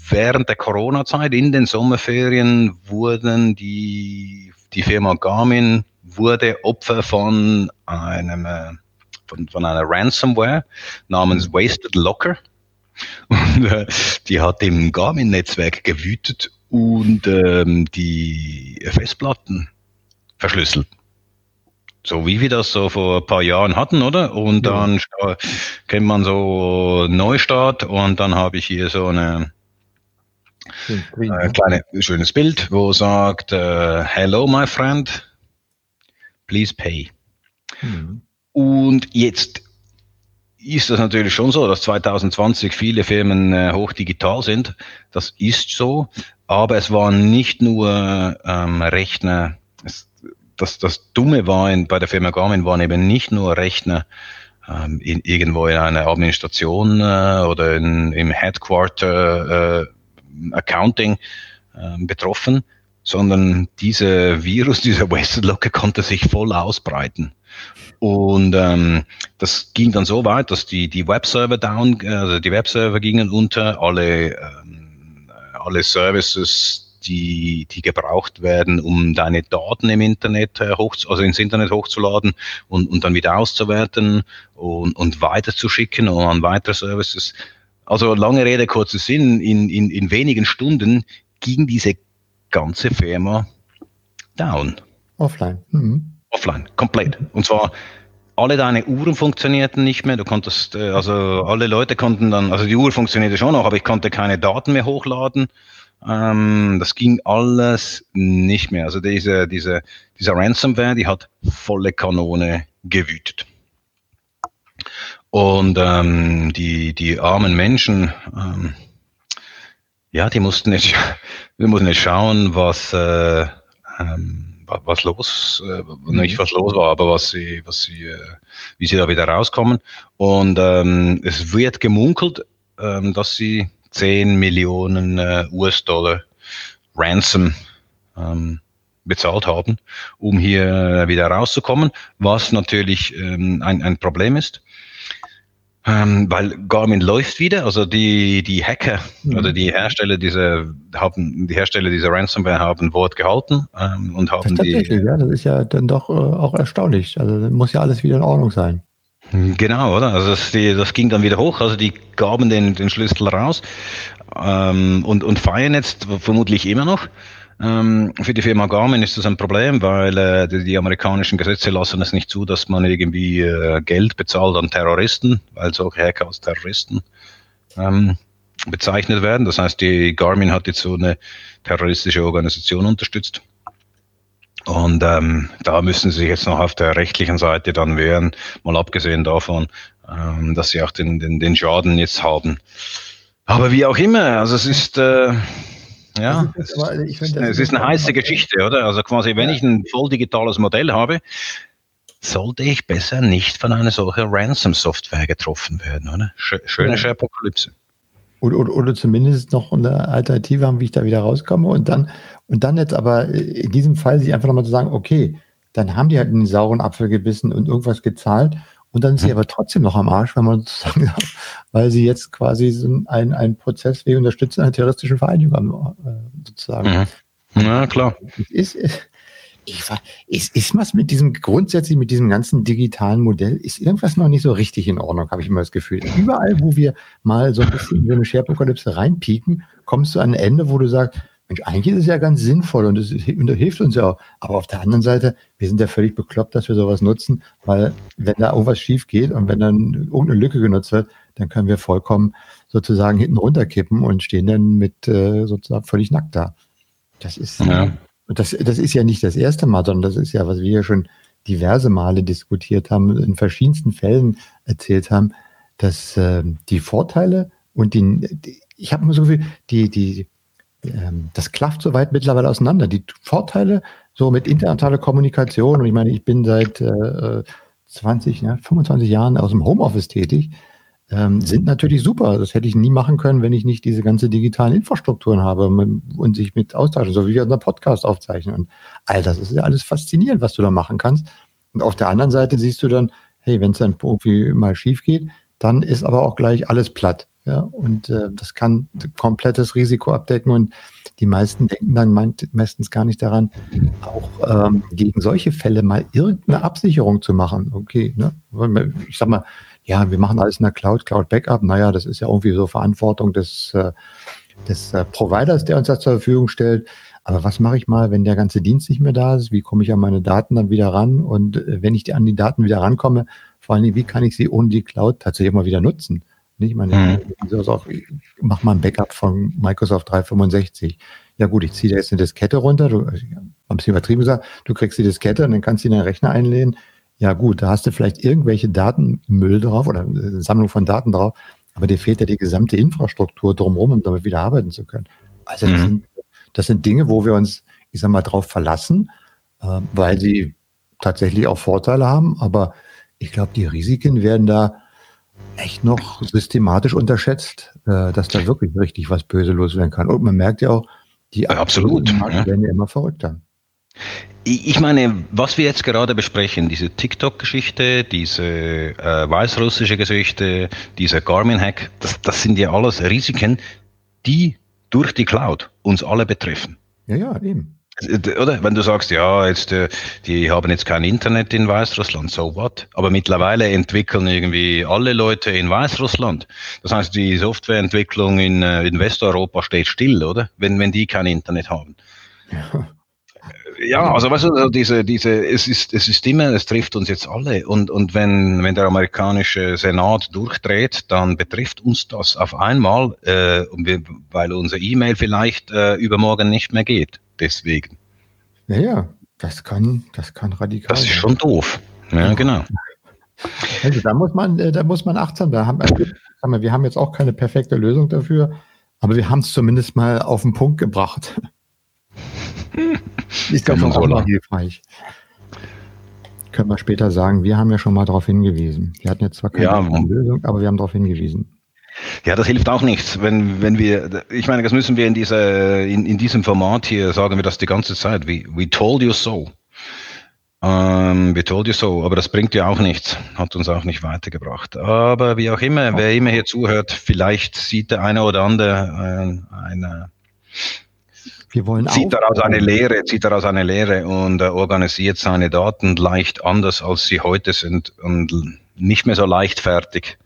während der Corona-Zeit in den Sommerferien wurden die, die Firma Garmin wurde Opfer von einem äh, von, von einer Ransomware namens Wasted Locker. Und äh, die hat im Garmin-Netzwerk gewütet und ähm, die Festplatten verschlüsselt. So wie wir das so vor ein paar Jahren hatten, oder? Und ja. dann kennt man so Neustart und dann habe ich hier so eine äh, kleine schönes Bild, wo sagt äh, Hello my friend, please pay. Mhm. Und jetzt ist das natürlich schon so, dass 2020 viele Firmen äh, hochdigital sind. Das ist so. Aber es waren nicht nur ähm, Rechner, es, das, das Dumme war in, bei der Firma Garmin waren eben nicht nur Rechner ähm, in, irgendwo in einer Administration äh, oder in, im Headquarter äh, Accounting äh, betroffen, sondern dieser Virus, dieser Wasted Locker konnte sich voll ausbreiten. Und ähm, das ging dann so weit, dass die, die Webserver down, also die Webserver gingen unter, alle ähm, alle Services, die, die gebraucht werden, um deine Daten im Internet äh, hoch, also ins Internet hochzuladen und, und dann wieder auszuwerten und, und weiterzuschicken und an weitere Services. Also lange Rede, kurzer Sinn, in, in, in wenigen Stunden ging diese ganze Firma down. Offline. Mhm. Offline, komplett. Und zwar alle deine Uhren funktionierten nicht mehr. Du konntest, äh, also alle Leute konnten dann, also die Uhr funktionierte schon noch, aber ich konnte keine Daten mehr hochladen. Ähm, das ging alles nicht mehr. Also diese, diese, dieser Ransomware, die hat volle Kanone gewütet. Und ähm, die, die armen Menschen, ähm, ja, die mussten jetzt, wir mussten jetzt schauen, was äh, ähm, was los, äh, nicht was los war, aber was sie, was sie, äh, wie sie da wieder rauskommen. Und ähm, es wird gemunkelt, ähm, dass sie 10 Millionen äh, US-Dollar Ransom ähm, bezahlt haben, um hier wieder rauszukommen, was natürlich ähm, ein, ein Problem ist. Ähm, weil Garmin läuft wieder, also die, die Hacker mhm. oder die Hersteller dieser haben die Hersteller dieser Ransomware haben Wort gehalten ähm, und haben das die. Ja, das ist ja dann doch äh, auch erstaunlich. Also muss ja alles wieder in Ordnung sein. Genau, oder? Also das, die, das ging dann wieder hoch. Also die gaben den, den Schlüssel raus ähm, und, und feiern jetzt vermutlich immer noch. Ähm, für die Firma Garmin ist das ein Problem, weil äh, die, die, amerikanischen Gesetze lassen es nicht zu, dass man irgendwie äh, Geld bezahlt an Terroristen, weil solche Hacker als Terroristen ähm, bezeichnet werden. Das heißt, die Garmin hat jetzt so eine terroristische Organisation unterstützt. Und ähm, da müssen sie sich jetzt noch auf der rechtlichen Seite dann wehren, mal abgesehen davon, ähm, dass sie auch den, den, den Schaden jetzt haben. Aber wie auch immer, also es ist äh, ja, es, ist, aber, find, es ist eine heiße Geschichte, oder? Also quasi, wenn ja. ich ein voll digitales Modell habe, sollte ich besser nicht von einer solchen Ransom-Software getroffen werden, oder? Schöne ja. Apokalypse. Oder, oder, oder, zumindest noch eine Alternative haben, wie ich da wieder rauskomme und dann, und dann jetzt aber in diesem Fall sich einfach nochmal zu sagen, okay, dann haben die halt einen sauren Apfel gebissen und irgendwas gezahlt und dann ist sie mhm. aber trotzdem noch am Arsch, wenn man sozusagen sagt, weil sie jetzt quasi so ein, ein Prozess wegen Unterstützung einer terroristischen Vereinigung haben, äh, sozusagen. Mhm. Ja, klar. Ist, ist, ist was mit diesem grundsätzlich, mit diesem ganzen digitalen Modell, ist irgendwas noch nicht so richtig in Ordnung, habe ich immer das Gefühl. Überall, wo wir mal so ein bisschen in so eine Sharepokalypse reinpieken, kommst du an ein Ende, wo du sagst, Mensch, eigentlich ist es ja ganz sinnvoll und es, hilft uns ja auch. Aber auf der anderen Seite, wir sind ja völlig bekloppt, dass wir sowas nutzen, weil wenn da irgendwas schief geht und wenn dann irgendeine Lücke genutzt wird, dann können wir vollkommen sozusagen hinten runterkippen und stehen dann mit äh, sozusagen völlig nackt da. Das ist, ja. das, das ist ja nicht das erste Mal, sondern das ist ja, was wir ja schon diverse Male diskutiert haben, in verschiedensten Fällen erzählt haben, dass äh, die Vorteile und die, die ich habe immer so viel, die, die, ähm, das klafft so weit mittlerweile auseinander. Die Vorteile so mit internationaler Kommunikation, und ich meine, ich bin seit äh, 20, ja, 25 Jahren aus dem Homeoffice tätig, ähm, sind natürlich super. Das hätte ich nie machen können, wenn ich nicht diese ganze digitalen Infrastrukturen habe und sich mit austauschen, so wie wir unseren Podcast aufzeichnen. Und all das ist ja alles faszinierend, was du da machen kannst. Und auf der anderen Seite siehst du dann, hey, wenn es dann irgendwie mal schief geht, dann ist aber auch gleich alles platt. Ja, und äh, das kann komplettes Risiko abdecken und die meisten denken dann meint, meistens gar nicht daran, auch ähm, gegen solche Fälle mal irgendeine Absicherung zu machen. Okay, ne? ich sag mal, ja, wir machen alles in der Cloud, Cloud Backup. Naja, das ist ja irgendwie so Verantwortung des, äh, des äh, Providers, der uns das zur Verfügung stellt. Aber was mache ich mal, wenn der ganze Dienst nicht mehr da ist? Wie komme ich an meine Daten dann wieder ran? Und äh, wenn ich an die Daten wieder rankomme, vor allem, wie kann ich sie ohne die Cloud tatsächlich immer wieder nutzen? Nicht? Ich meine, mhm. auch, ich mach mal ein Backup von Microsoft 365. Ja gut, ich ziehe da jetzt eine Diskette runter, du, ich habe ein bisschen übertrieben gesagt, du kriegst die Diskette und dann kannst du in den Rechner einlehnen. Ja gut, da hast du vielleicht irgendwelche Datenmüll drauf oder eine Sammlung von Daten drauf, aber dir fehlt ja die gesamte Infrastruktur drumherum, um damit wieder arbeiten zu können. Also das, mhm. sind, das sind Dinge, wo wir uns, ich sag mal, drauf verlassen, äh, weil sie tatsächlich auch Vorteile haben, aber ich glaube, die Risiken werden da echt noch systematisch unterschätzt, äh, dass da wirklich richtig was Böse loswerden kann. Und man merkt ja auch, die ja, absolut ja. werden ja immer verrückter. Ich meine, was wir jetzt gerade besprechen, diese TikTok-Geschichte, diese äh, weißrussische Geschichte, dieser Garmin-Hack, das, das sind ja alles Risiken, die durch die Cloud uns alle betreffen. Ja, ja, eben. Oder? Wenn du sagst, ja, jetzt, äh, die haben jetzt kein Internet in Weißrussland, so what? Aber mittlerweile entwickeln irgendwie alle Leute in Weißrussland. Das heißt, die Softwareentwicklung in, äh, in Westeuropa steht still, oder? Wenn, wenn die kein Internet haben. Ja. Ja, also weißt du, diese, diese, es ist, es ist immer, es trifft uns jetzt alle. Und, und wenn, wenn der amerikanische Senat durchdreht, dann betrifft uns das auf einmal, äh, weil unser E-Mail vielleicht äh, übermorgen nicht mehr geht. Deswegen. Naja, das kann, das kann radikal. Das ist schon doof. Ja, genau. Also da muss man, äh, da muss man achtsam. Da haben, also, wir haben jetzt auch keine perfekte Lösung dafür, aber wir haben es zumindest mal auf den Punkt gebracht. Ist ja schon auch mal hilfreich. Können wir später sagen, wir haben ja schon mal darauf hingewiesen. Wir hatten jetzt zwar keine ja, Lösung, aber wir haben darauf hingewiesen. Ja, das hilft auch nichts, wenn, wenn wir, ich meine, das müssen wir in, dieser, in, in diesem Format hier, sagen wir das die ganze Zeit, we, we told you so. Ähm, we told you so, aber das bringt ja auch nichts, hat uns auch nicht weitergebracht. Aber wie auch immer, wer immer hier zuhört, vielleicht sieht der eine oder andere äh, eine wir wollen zieht daraus eine Lehre, zieht daraus eine Lehre und äh, organisiert seine Daten leicht anders, als sie heute sind und nicht mehr so leichtfertig.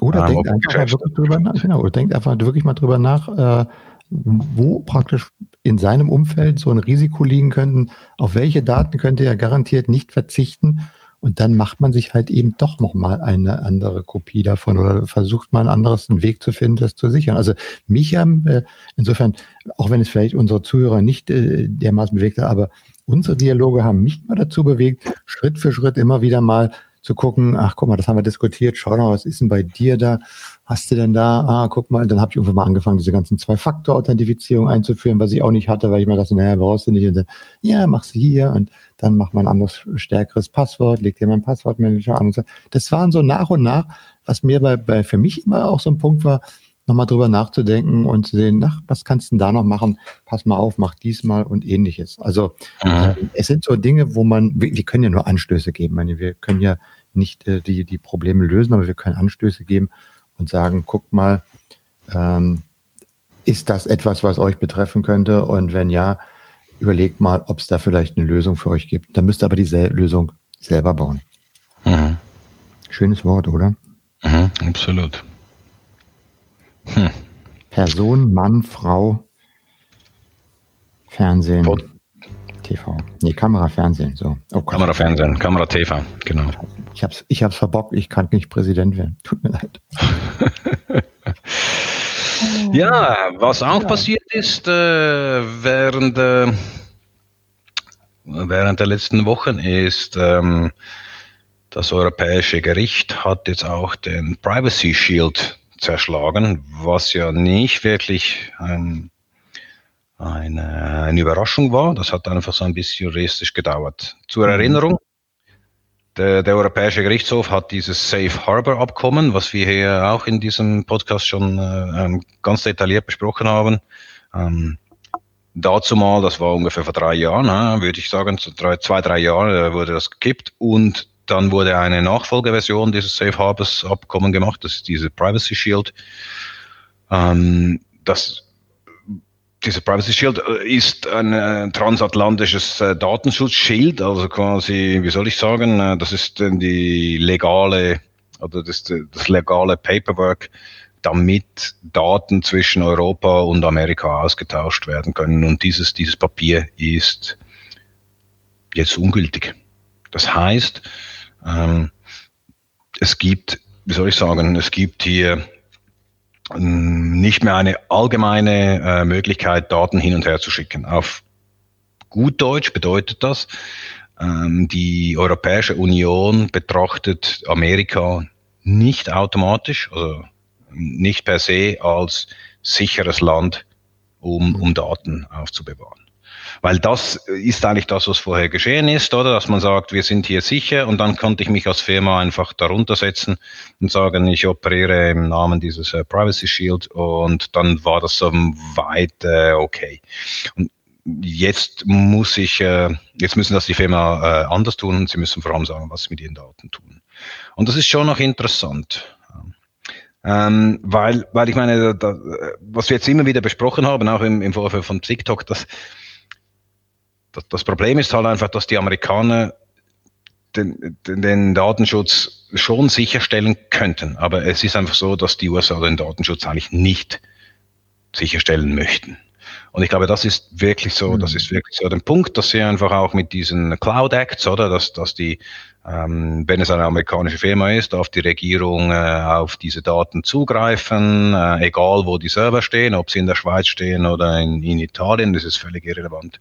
Oder denkt einfach mal wirklich drüber nach, genau, oder denkt einfach wirklich mal drüber nach, äh, wo praktisch in seinem Umfeld so ein Risiko liegen könnte, auf welche Daten könnte er garantiert nicht verzichten? Und dann macht man sich halt eben doch nochmal eine andere Kopie davon oder versucht mal ein anderes einen Weg zu finden, das zu sichern. Also mich haben, äh, insofern, auch wenn es vielleicht unsere Zuhörer nicht äh, dermaßen bewegt hat, aber unsere Dialoge haben mich mal dazu bewegt, Schritt für Schritt immer wieder mal zu gucken, ach guck mal, das haben wir diskutiert, schau mal, was ist denn bei dir da? Hast du denn da, ah, guck mal, dann habe ich irgendwann mal angefangen, diese ganzen Zwei-Faktor-Authentifizierung einzuführen, was ich auch nicht hatte, weil ich mir dachte, naja, brauchst du nicht. Und dann, ja, mach sie hier und dann mach mal ein anderes, stärkeres Passwort, leg dir mal ein Passwortmanager an. Und so. Das waren so nach und nach, was mir bei, bei für mich immer auch so ein Punkt war, nochmal drüber nachzudenken und zu sehen, ach, was kannst du denn da noch machen? Pass mal auf, mach diesmal und ähnliches. Also mhm. es sind so Dinge, wo man, wir, wir, können ja nur Anstöße geben. meine, wir können ja nicht äh, die, die Probleme lösen, aber wir können Anstöße geben und sagen, guckt mal, ähm, ist das etwas, was euch betreffen könnte? Und wenn ja, überlegt mal, ob es da vielleicht eine Lösung für euch gibt. Dann müsst ihr aber die Sel Lösung selber bauen. Mhm. Schönes Wort, oder? Mhm, absolut. Hm. Person, Mann, Frau, Fernsehen, Pod TV. Nee, Kamera, Fernsehen, so. Oh Kamera, Fernsehen, Kamera, TV, genau. Ich hab's, ich hab's verbockt, ich kann nicht Präsident werden. Tut mir leid. ja, was auch ja. passiert ist, äh, während äh, während der letzten Wochen ist, ähm, das Europäische Gericht hat jetzt auch den Privacy Shield zerschlagen, was ja nicht wirklich ähm, eine, eine Überraschung war. Das hat einfach so ein bisschen juristisch gedauert. Zur mhm. Erinnerung, der, der, Europäische Gerichtshof hat dieses Safe Harbor Abkommen, was wir hier auch in diesem Podcast schon äh, ähm, ganz detailliert besprochen haben. Ähm, dazu mal, das war ungefähr vor drei Jahren, äh, würde ich sagen, zwei, drei Jahre äh, wurde das gekippt und dann wurde eine Nachfolgeversion dieses Safe Harbors Abkommen gemacht, das ist diese Privacy Shield. Ähm, das dieser Privacy Shield äh, ist ein äh, transatlantisches äh, Datenschutzschild, also quasi, wie soll ich sagen, äh, das ist die legale oder das, das legale Paperwork, damit Daten zwischen Europa und Amerika ausgetauscht werden können. Und dieses, dieses Papier ist jetzt ungültig. Das heißt, ähm, es gibt, wie soll ich sagen, es gibt hier nicht mehr eine allgemeine äh, Möglichkeit, Daten hin und her zu schicken. Auf gut Deutsch bedeutet das, ähm, die Europäische Union betrachtet Amerika nicht automatisch, also nicht per se als sicheres Land, um, um Daten aufzubewahren. Weil das ist eigentlich das, was vorher geschehen ist, oder? Dass man sagt, wir sind hier sicher und dann konnte ich mich als Firma einfach darunter setzen und sagen, ich operiere im Namen dieses äh, Privacy Shield und dann war das so weit äh, okay. Und jetzt muss ich, äh, jetzt müssen das die Firma äh, anders tun und sie müssen vor allem sagen, was sie mit ihren Daten tun. Und das ist schon noch interessant. Ähm, weil, weil ich meine, da, was wir jetzt immer wieder besprochen haben, auch im, im Vorfeld von TikTok, dass das, das Problem ist halt einfach, dass die Amerikaner den, den, Datenschutz schon sicherstellen könnten. Aber es ist einfach so, dass die USA den Datenschutz eigentlich nicht sicherstellen möchten. Und ich glaube, das ist wirklich so, das ist wirklich so der Punkt, dass sie einfach auch mit diesen Cloud Acts, oder, dass, dass die, ähm, wenn es eine amerikanische Firma ist, auf die Regierung äh, auf diese Daten zugreifen, äh, egal wo die Server stehen, ob sie in der Schweiz stehen oder in, in Italien, das ist völlig irrelevant.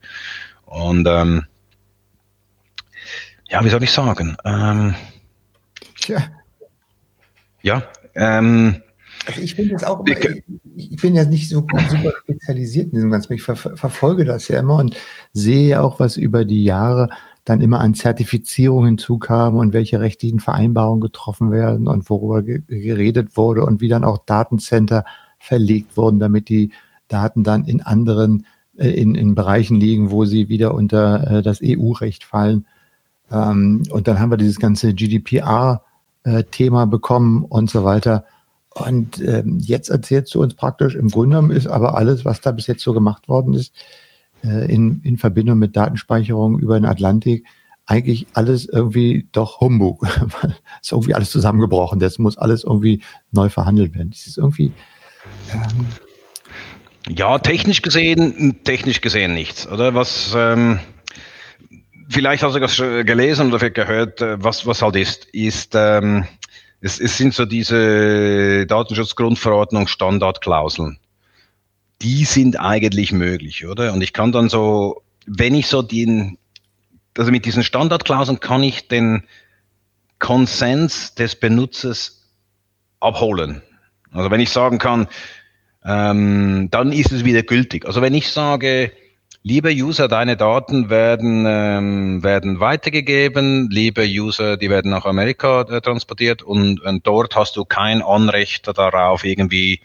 Und ähm, ja, wie soll ich sagen? Ähm, ja. Ja. Ähm, also ich bin jetzt auch immer, ich, ich, bin ja nicht so super spezialisiert in diesem Ganzen. Ich ver verfolge das ja immer und sehe auch, was über die Jahre dann immer an Zertifizierung hinzukam und welche rechtlichen Vereinbarungen getroffen werden und worüber ge geredet wurde und wie dann auch Datencenter verlegt wurden, damit die Daten dann in anderen in, in Bereichen liegen, wo sie wieder unter äh, das EU-Recht fallen. Ähm, und dann haben wir dieses ganze GDPR-Thema äh, bekommen und so weiter. Und ähm, jetzt erzählst du uns praktisch, im Grunde genommen ist aber alles, was da bis jetzt so gemacht worden ist, äh, in, in Verbindung mit Datenspeicherung über den Atlantik, eigentlich alles irgendwie doch Humbug. ist irgendwie alles zusammengebrochen. Das muss alles irgendwie neu verhandelt werden. Das ist irgendwie, ähm, ja, technisch gesehen, technisch gesehen nichts, oder? Was, ähm, vielleicht hast du das gelesen oder gehört, äh, was, was halt ist, ist, ähm, es, es sind so diese Datenschutzgrundverordnung Standardklauseln. Die sind eigentlich möglich, oder? Und ich kann dann so, wenn ich so den, also mit diesen Standardklauseln kann ich den Konsens des Benutzers abholen. Also wenn ich sagen kann, ähm, dann ist es wieder gültig. Also wenn ich sage, lieber User, deine Daten werden, ähm, werden weitergegeben, liebe User, die werden nach Amerika äh, transportiert und, und, dort hast du kein Anrecht darauf, irgendwie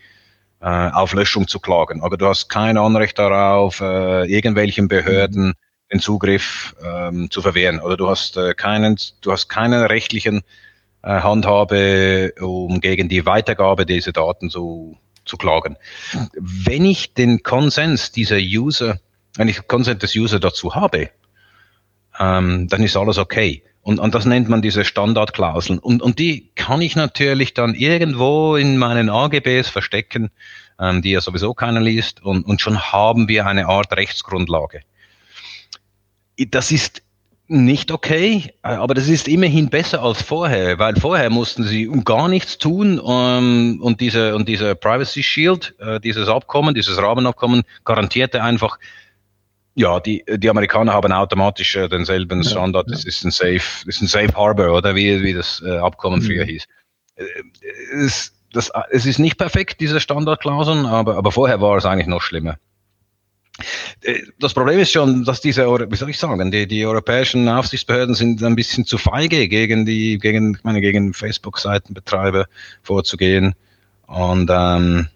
äh, auf Löschung zu klagen. Aber du hast kein Anrecht darauf, äh, irgendwelchen Behörden den Zugriff ähm, zu verwehren. Oder du hast äh, keinen, du hast keinen rechtlichen äh, Handhabe, um gegen die Weitergabe dieser Daten zu zu klagen. Wenn ich den Konsens dieser User, wenn ich Konsens des User dazu habe, ähm, dann ist alles okay. Und, und das nennt man diese Standardklauseln. Und, und die kann ich natürlich dann irgendwo in meinen AGBs verstecken, ähm, die ja sowieso keiner liest. Und, und schon haben wir eine Art Rechtsgrundlage. Das ist nicht okay, aber das ist immerhin besser als vorher, weil vorher mussten sie um gar nichts tun um, und diese und dieser Privacy Shield, äh, dieses Abkommen, dieses Rahmenabkommen garantierte einfach ja, die, die Amerikaner haben automatisch äh, denselben Standard. Ja, ja. Das ist ein Safe, ist ein Safe Harbor, oder wie, wie das äh, Abkommen mhm. früher hieß. Äh, es, das, es ist nicht perfekt, diese Standardklauseln, aber, aber vorher war es eigentlich noch schlimmer. Äh, das Problem ist schon, dass diese, wie soll ich sagen, die, die europäischen Aufsichtsbehörden sind ein bisschen zu feige, gegen die, gegen, ich meine, gegen Facebook-Seitenbetreiber vorzugehen. Und ähm,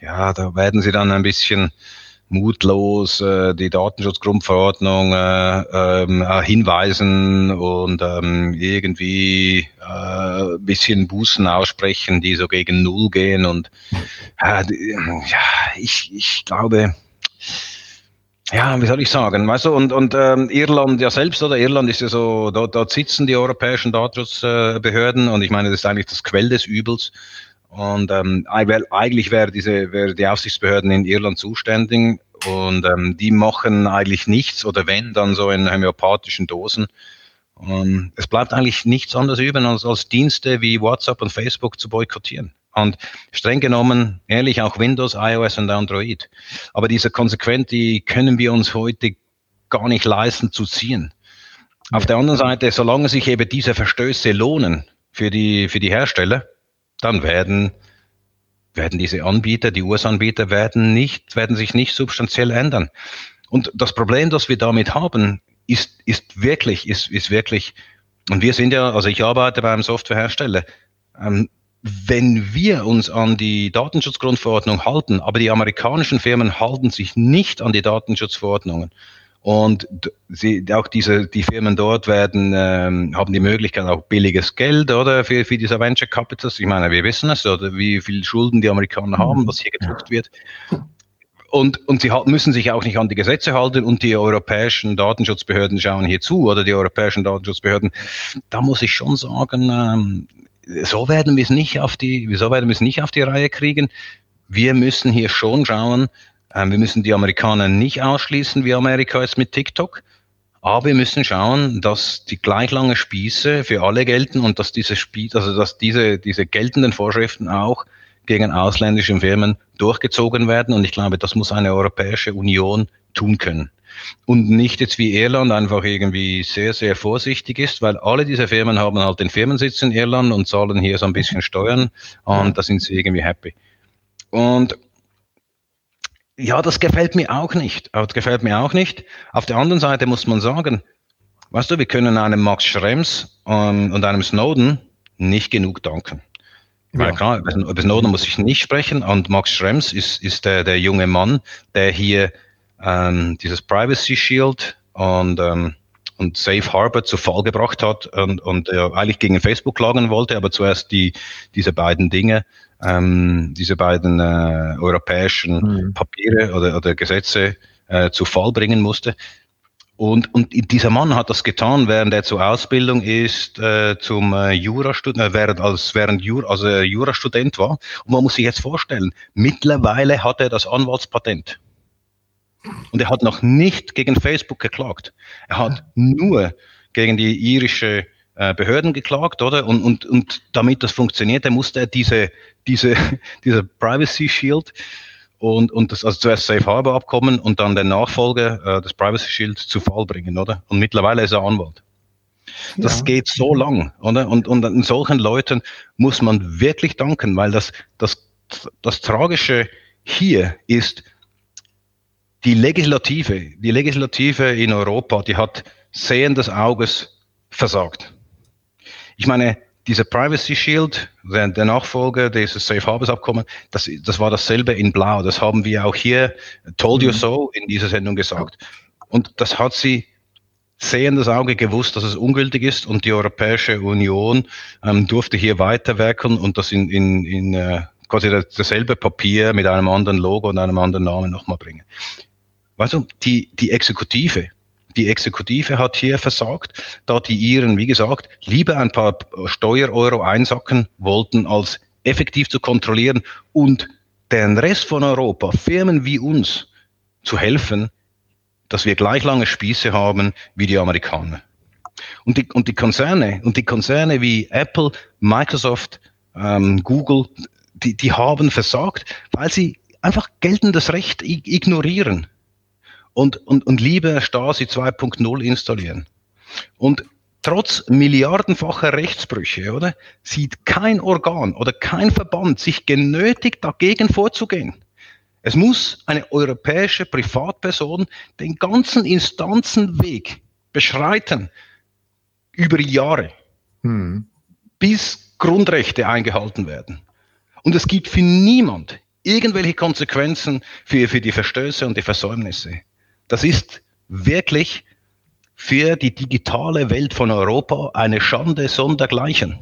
ja, da werden sie dann ein bisschen mutlos äh, die Datenschutzgrundverordnung äh, äh, hinweisen und ähm, irgendwie äh, bisschen Bußen aussprechen, die so gegen Null gehen. Und äh, ja, ich, ich glaube, ja, wie soll ich sagen, weißt du, und, und ähm, Irland ja selbst, oder Irland ist ja so, dort, dort sitzen die europäischen Datenschutzbehörden und ich meine, das ist eigentlich das Quell des Übels. Und ähm, eigentlich wäre diese wäre die Aufsichtsbehörden in Irland zuständig und ähm, die machen eigentlich nichts oder wenn dann so in homöopathischen Dosen. Und es bleibt eigentlich nichts anderes über, als, als Dienste wie WhatsApp und Facebook zu boykottieren. Und streng genommen, ehrlich, auch Windows, iOS und Android. Aber diese Konsequenz, die können wir uns heute gar nicht leisten zu ziehen. Auf der anderen Seite, solange sich eben diese Verstöße lohnen für die, für die Hersteller, dann werden, werden diese Anbieter, die US-Anbieter werden nicht, werden sich nicht substanziell ändern. Und das Problem, das wir damit haben, ist, ist wirklich, ist, ist wirklich, und wir sind ja, also ich arbeite bei einem Softwarehersteller, ähm, wenn wir uns an die Datenschutzgrundverordnung halten, aber die amerikanischen Firmen halten sich nicht an die Datenschutzverordnungen, und sie, auch diese, die Firmen dort werden, ähm, haben die Möglichkeit auch billiges Geld, oder, für, für diese Venture Capitals. Ich meine, wir wissen es, oder wie viel Schulden die Amerikaner haben, mhm. was hier gedruckt wird. Und, und sie müssen sich auch nicht an die Gesetze halten und die europäischen Datenschutzbehörden schauen hier zu, oder die europäischen Datenschutzbehörden. Da muss ich schon sagen, ähm, so werden wir es nicht auf die, so werden wir es nicht auf die Reihe kriegen. Wir müssen hier schon schauen, ähm, wir müssen die Amerikaner nicht ausschließen, wie Amerika ist mit TikTok. Aber wir müssen schauen, dass die gleich lange Spieße für alle gelten und dass diese Spieß, also dass diese, diese geltenden Vorschriften auch gegen ausländische Firmen durchgezogen werden. Und ich glaube, das muss eine Europäische Union tun können. Und nicht jetzt wie Irland einfach irgendwie sehr, sehr vorsichtig ist, weil alle diese Firmen haben halt den Firmensitz in Irland und zahlen hier so ein bisschen Steuern und da sind sie irgendwie happy. Und ja, das gefällt mir auch nicht. Das gefällt mir auch nicht. Auf der anderen Seite muss man sagen, weißt du, wir können einem Max Schrems und, und einem Snowden nicht genug danken. Ich meine, klar, über Snowden muss ich nicht sprechen und Max Schrems ist, ist der, der junge Mann, der hier ähm, dieses Privacy Shield und, ähm, und Safe Harbor zu Fall gebracht hat und, und äh, eigentlich gegen Facebook klagen wollte, aber zuerst die, diese beiden Dinge ähm, diese beiden äh, europäischen mhm. Papiere oder, oder Gesetze äh, zu Fall bringen musste. Und, und dieser Mann hat das getan, während er zur Ausbildung ist, äh, zum äh, Jurastudent, äh, während als während Jura, also Jurastudent war. Und man muss sich jetzt vorstellen, mittlerweile hat er das Anwaltspatent. Und er hat noch nicht gegen Facebook geklagt. Er hat nur gegen die irische äh, Behörden geklagt, oder? Und, und, und damit das funktionierte, musste er diese, diese, diese Privacy Shield und, und das, also zuerst Safe Harbor Abkommen und dann den Nachfolger äh, des Privacy Shield zu Fall bringen, oder? Und mittlerweile ist er Anwalt. Das ja. geht so lang, oder? Und, und an solchen Leuten muss man wirklich danken, weil das, das, das Tragische hier ist, die Legislative, die Legislative in Europa, die hat sehendes Auges versagt. Ich meine, dieser Privacy Shield, der, der Nachfolger dieses Safe Harbors Abkommen, das, das war dasselbe in Blau. Das haben wir auch hier Told You mhm. So in dieser Sendung gesagt. Und das hat sie sehendes Auge gewusst, dass es ungültig ist und die Europäische Union ähm, durfte hier weiterwirken und das in, in, in äh, quasi dasselbe Papier mit einem anderen Logo und einem anderen Namen nochmal bringen. Weißt du, die, die Exekutive, die Exekutive hat hier versagt, da die Iren, wie gesagt, lieber ein paar Steuereuro einsacken wollten, als effektiv zu kontrollieren und den Rest von Europa, Firmen wie uns, zu helfen, dass wir gleich lange Spieße haben wie die Amerikaner. Und die, und die Konzerne, und die Konzerne wie Apple, Microsoft, ähm, Google, die, die haben versagt, weil sie einfach geltendes Recht ignorieren. Und, und, und lieber Stasi 2.0 installieren. Und trotz milliardenfacher Rechtsbrüche, oder, sieht kein Organ oder kein Verband sich genötigt, dagegen vorzugehen. Es muss eine europäische Privatperson den ganzen Instanzenweg beschreiten über Jahre, hm. bis Grundrechte eingehalten werden. Und es gibt für niemand irgendwelche Konsequenzen für, für die Verstöße und die Versäumnisse. Das ist wirklich für die digitale Welt von Europa eine Schande sondergleichen.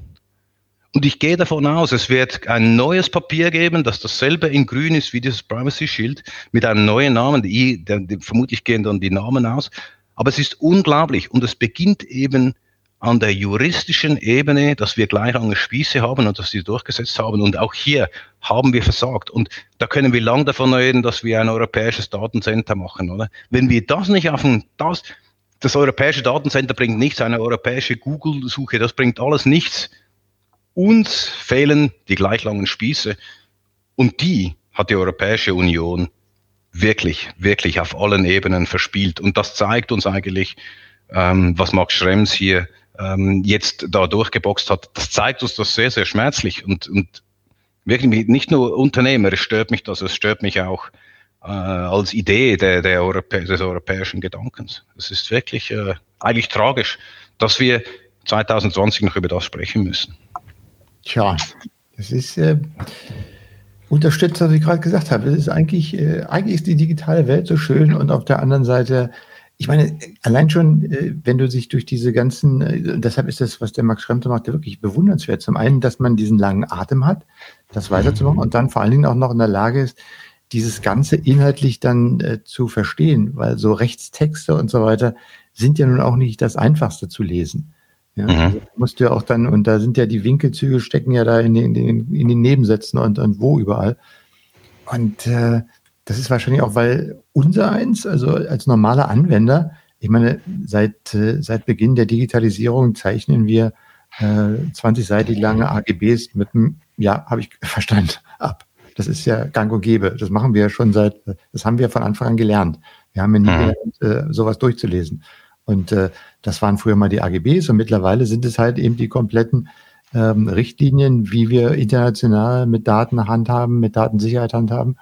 Und ich gehe davon aus, es wird ein neues Papier geben, das dasselbe in grün ist wie dieses Privacy Shield, mit einem neuen Namen. Die, die, die, vermutlich gehen dann die Namen aus. Aber es ist unglaublich. Und es beginnt eben an der juristischen Ebene, dass wir gleich lange Spieße haben und dass sie durchgesetzt haben. Und auch hier haben wir versagt. Und da können wir lang davon reden, dass wir ein europäisches Datencenter machen, oder? Wenn wir das nicht auf ein, das, das europäische Datencenter bringt nichts, eine europäische Google-Suche, das bringt alles nichts. Uns fehlen die gleich langen Spieße und die hat die Europäische Union wirklich, wirklich auf allen Ebenen verspielt. Und das zeigt uns eigentlich, ähm, was Max Schrems hier ähm, jetzt da durchgeboxt hat. Das zeigt uns das sehr, sehr schmerzlich und, und wirklich nicht nur Unternehmer, es stört mich das, es stört mich auch äh, als Idee der, der Europä des europäischen Gedankens. Es ist wirklich äh, eigentlich tragisch, dass wir 2020 noch über das sprechen müssen. Tja, das ist äh, unterstützt, was ich gerade gesagt habe. Das ist eigentlich, äh, eigentlich ist die digitale Welt so schön und auf der anderen Seite, ich meine, allein schon, äh, wenn du sich durch diese ganzen, äh, deshalb ist das, was der Max Schremter macht, wirklich bewundernswert. Zum einen, dass man diesen langen Atem hat, das weiterzumachen und dann vor allen Dingen auch noch in der Lage ist, dieses Ganze inhaltlich dann äh, zu verstehen, weil so Rechtstexte und so weiter sind ja nun auch nicht das Einfachste zu lesen. Ja, mhm. also musst du ja auch dann, und da sind ja die Winkelzüge stecken ja da in den, in den, in den Nebensätzen und, und wo überall. Und äh, das ist wahrscheinlich auch, weil unser eins, also als normaler Anwender, ich meine, seit, äh, seit Beginn der Digitalisierung zeichnen wir äh, 20-seitig lange AGBs mit einem, ja, habe ich verstanden, ab. Das ist ja gang und gäbe. Das machen wir ja schon seit, das haben wir von Anfang an gelernt. Wir haben ja nie mhm. gelernt, äh, sowas durchzulesen. Und äh, das waren früher mal die AGBs und mittlerweile sind es halt eben die kompletten ähm, Richtlinien, wie wir international mit Daten handhaben, mit Datensicherheit handhaben.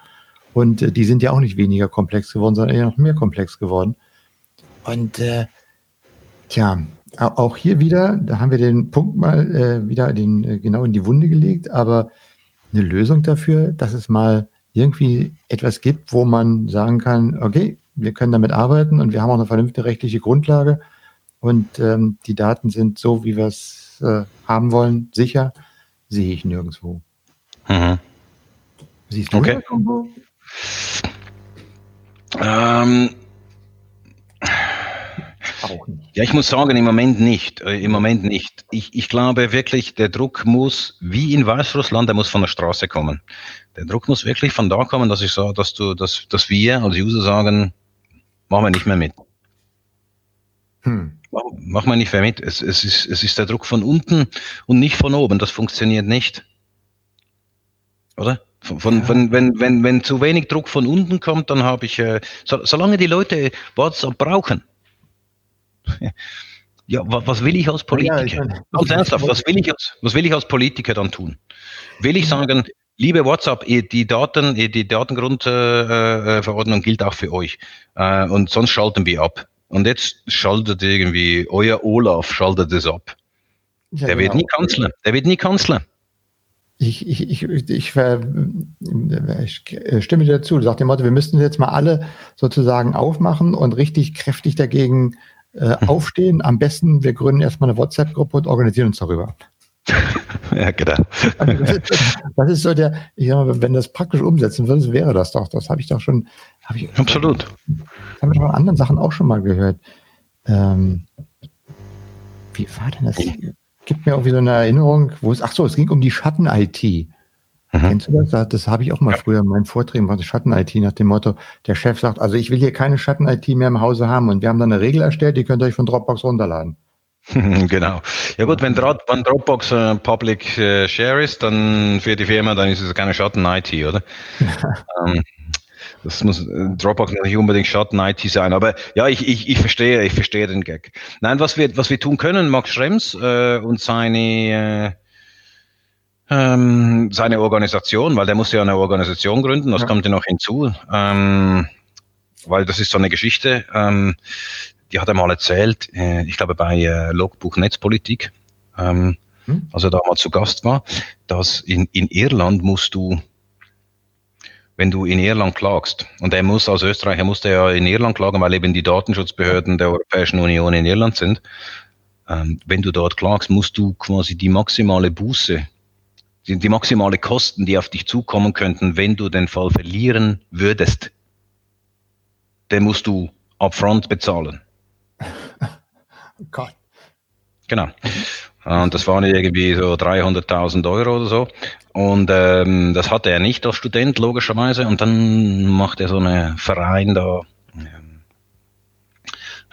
Und äh, die sind ja auch nicht weniger komplex geworden, sondern eher noch mehr komplex geworden. Und äh, tja, auch hier wieder, da haben wir den Punkt mal äh, wieder den, äh, genau in die Wunde gelegt, aber eine Lösung dafür, dass es mal irgendwie etwas gibt, wo man sagen kann, okay, wir können damit arbeiten und wir haben auch eine vernünftige rechtliche Grundlage und ähm, die Daten sind so, wie wir es äh, haben wollen, sicher, sehe ich nirgendwo. Mhm. Siehst du okay. irgendwo? Ähm, ja, ich muss sagen, im Moment nicht. Äh, Im Moment nicht. Ich, ich glaube wirklich, der Druck muss, wie in Weißrussland, der muss von der Straße kommen. Der Druck muss wirklich von da kommen, dass ich sage, dass du, dass, dass wir als User sagen, machen wir nicht mehr mit. Hm. Machen wir nicht mehr mit. Es, es, ist, es ist der Druck von unten und nicht von oben. Das funktioniert nicht. Oder? Von, von, ja. von, wenn, wenn, wenn zu wenig Druck von unten kommt, dann habe ich, äh, so, solange die Leute WhatsApp brauchen, ja, was, was will ich als Politiker? Ja, mein, Ganz ernsthaft, was will, ich als, was will ich als Politiker dann tun? Will ich sagen, Liebe WhatsApp, die Daten, die Datengrundverordnung gilt auch für euch. Äh, und sonst schalten wir ab. Und jetzt schaltet irgendwie euer Olaf schaltet es ab. Ja, der genau. wird nie Kanzler. Der wird nie Kanzler. Ich, ich, ich, ich, ich, stimme dir dazu. Du sagst dem Motto, wir müssten jetzt mal alle sozusagen aufmachen und richtig kräftig dagegen äh, aufstehen. Am besten, wir gründen erstmal eine WhatsApp-Gruppe und organisieren uns darüber. ja, genau. Also das, ist, das ist so der, ich sag mal, wenn das praktisch umsetzen würde, wäre das doch. Das habe ich doch schon. Ich, Absolut. Das haben wir in anderen Sachen auch schon mal gehört. Ähm, wie war denn das? Gibt mir irgendwie so eine Erinnerung, wo es, ach so, es ging um die Schatten-IT. Mhm. Kennst du das? Das habe ich auch mal ja. früher in meinen Vorträgen von Schatten-IT nach dem Motto, der Chef sagt, also ich will hier keine Schatten-IT mehr im Hause haben und wir haben dann eine Regel erstellt, die könnt ihr euch von Dropbox runterladen. genau. Ja gut, wenn, wenn Dropbox äh, Public äh, Share ist, dann für die Firma, dann ist es keine Schatten-IT, oder? ähm, das muss äh, Dropbox nicht unbedingt Schatten-IT sein, aber ja, ich, ich, ich verstehe, ich verstehe den Gag. Nein, was wir, was wir tun können, Max Schrems äh, und seine äh, ähm, seine Organisation, weil der muss ja eine Organisation gründen, das ja. kommt ja noch hinzu, ähm, weil das ist so eine Geschichte, ähm, die hat er mal erzählt, äh, ich glaube bei äh, Logbuch Netzpolitik, ähm, hm? als er da mal zu Gast war, dass in, in Irland musst du, wenn du in Irland klagst, und er muss als Österreicher musste ja in Irland klagen, weil eben die Datenschutzbehörden der Europäischen Union in Irland sind, ähm, wenn du dort klagst, musst du quasi die maximale Buße die, die maximale Kosten, die auf dich zukommen könnten, wenn du den Fall verlieren würdest, den musst du upfront bezahlen. Oh Gott. Genau. Und das waren irgendwie so 300.000 Euro oder so. Und ähm, das hatte er nicht als Student, logischerweise. Und dann macht er so einen Verein da,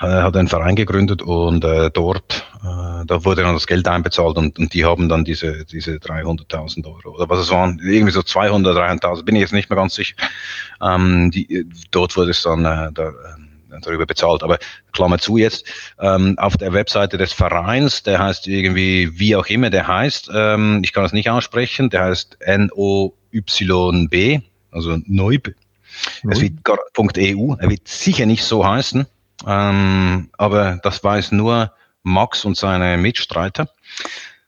äh, hat einen Verein gegründet und äh, dort, äh, da wurde dann das Geld einbezahlt und, und die haben dann diese, diese 300.000 Euro oder was es waren, irgendwie so 200, 300.000, bin ich jetzt nicht mehr ganz sicher. Ähm, die, dort wurde es dann äh, da, äh, darüber bezahlt. Aber Klammer zu jetzt, ähm, auf der Webseite des Vereins, der heißt irgendwie, wie auch immer der heißt, ähm, ich kann es nicht aussprechen, der heißt N-O-Y-B, also Neub. Es wird .eu, er wird sicher nicht so heißen. Ähm, aber das weiß nur Max und seine Mitstreiter.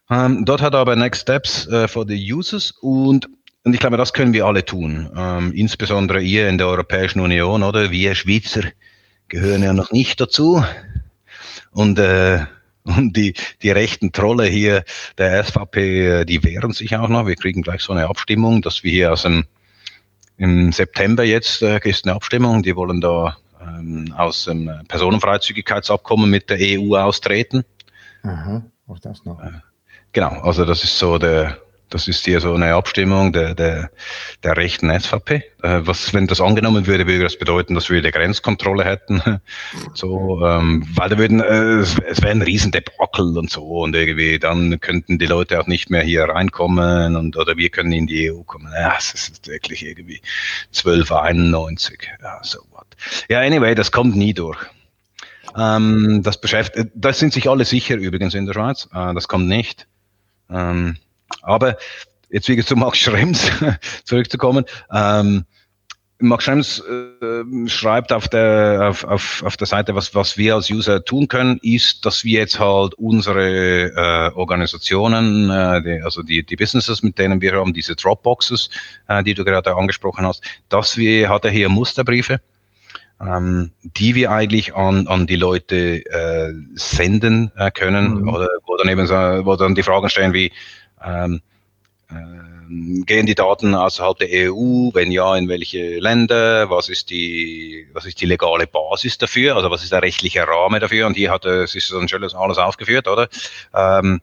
Ähm, dort hat er aber Next Steps äh, for the Users und und ich glaube, das können wir alle tun. Ähm, insbesondere ihr in der Europäischen Union, oder? Wir Schweizer gehören ja noch nicht dazu. Und, äh, und die, die rechten Trolle hier der SVP, äh, die wehren sich auch noch. Wir kriegen gleich so eine Abstimmung, dass wir hier aus dem im September jetzt äh, ist eine Abstimmung, die wollen da ähm, aus dem Personenfreizügigkeitsabkommen mit der EU austreten. Aha, auch das noch. Äh, genau, also das ist so der, das ist hier so eine Abstimmung der, der, der rechten SVP. Äh, was, wenn das angenommen würde, würde das bedeuten, dass wir die Grenzkontrolle hätten. so, ähm, weil da würden, äh, es, es wäre ein Riesendebakel und so und irgendwie dann könnten die Leute auch nicht mehr hier reinkommen und oder wir können in die EU kommen. Ja, es ist wirklich irgendwie 1291. Ja, so what. Ja, anyway, das kommt nie durch. Ähm, das beschäftigt, das sind sich alle sicher übrigens in der Schweiz. Äh, das kommt nicht. Ähm, aber jetzt wieder zu Max Schrems zurückzukommen. Ähm, Max Schrems äh, schreibt auf der, auf, auf, auf der Seite, was, was wir als User tun können, ist, dass wir jetzt halt unsere äh, Organisationen, äh, die, also die, die Businesses, mit denen wir haben, diese Dropboxes, äh, die du gerade angesprochen hast, dass wir, hat er hier Musterbriefe, ähm, die wir eigentlich an, an die Leute äh, senden äh, können, mhm. oder wo dann eben so, wo dann die Fragen stehen wie, ähm, ähm, gehen die Daten außerhalb der EU? Wenn ja, in welche Länder? Was ist die, was ist die legale Basis dafür? Also was ist der rechtliche Rahmen dafür? Und hier hat es ist schon alles aufgeführt, oder? Ähm,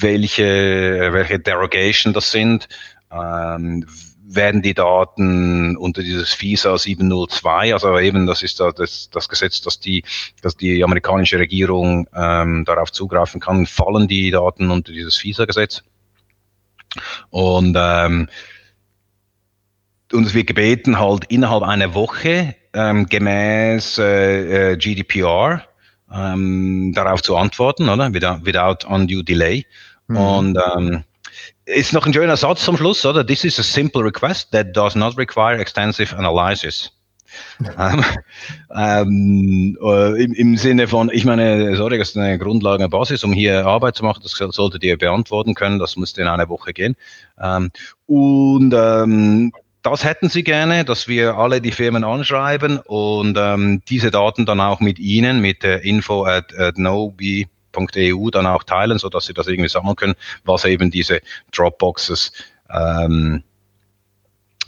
welche, welche Derogation das sind? Ähm, werden die Daten unter dieses FISA 702, also eben das ist das, das Gesetz, dass die, dass die amerikanische Regierung ähm, darauf zugreifen kann, fallen die Daten unter dieses FISA-Gesetz. Und, ähm, und es wird gebeten, halt innerhalb einer Woche ähm, gemäß äh, äh GDPR ähm, darauf zu antworten, oder? Without, without undue delay. Mhm. Und ähm, ist noch ein schöner Satz zum Schluss, oder? This is a simple request that does not require extensive analysis. ähm, ähm, äh, im, im, Sinne von, ich meine, sorry, das ist eine Grundlage, Basis, um hier Arbeit zu machen, das solltet ihr beantworten können, das müsste in einer Woche gehen. Ähm, und ähm, das hätten sie gerne, dass wir alle die Firmen anschreiben und ähm, diese Daten dann auch mit Ihnen, mit der info at, at nobe EU dann auch teilen, so dass sie das irgendwie sammeln können, was eben diese Dropboxes ähm,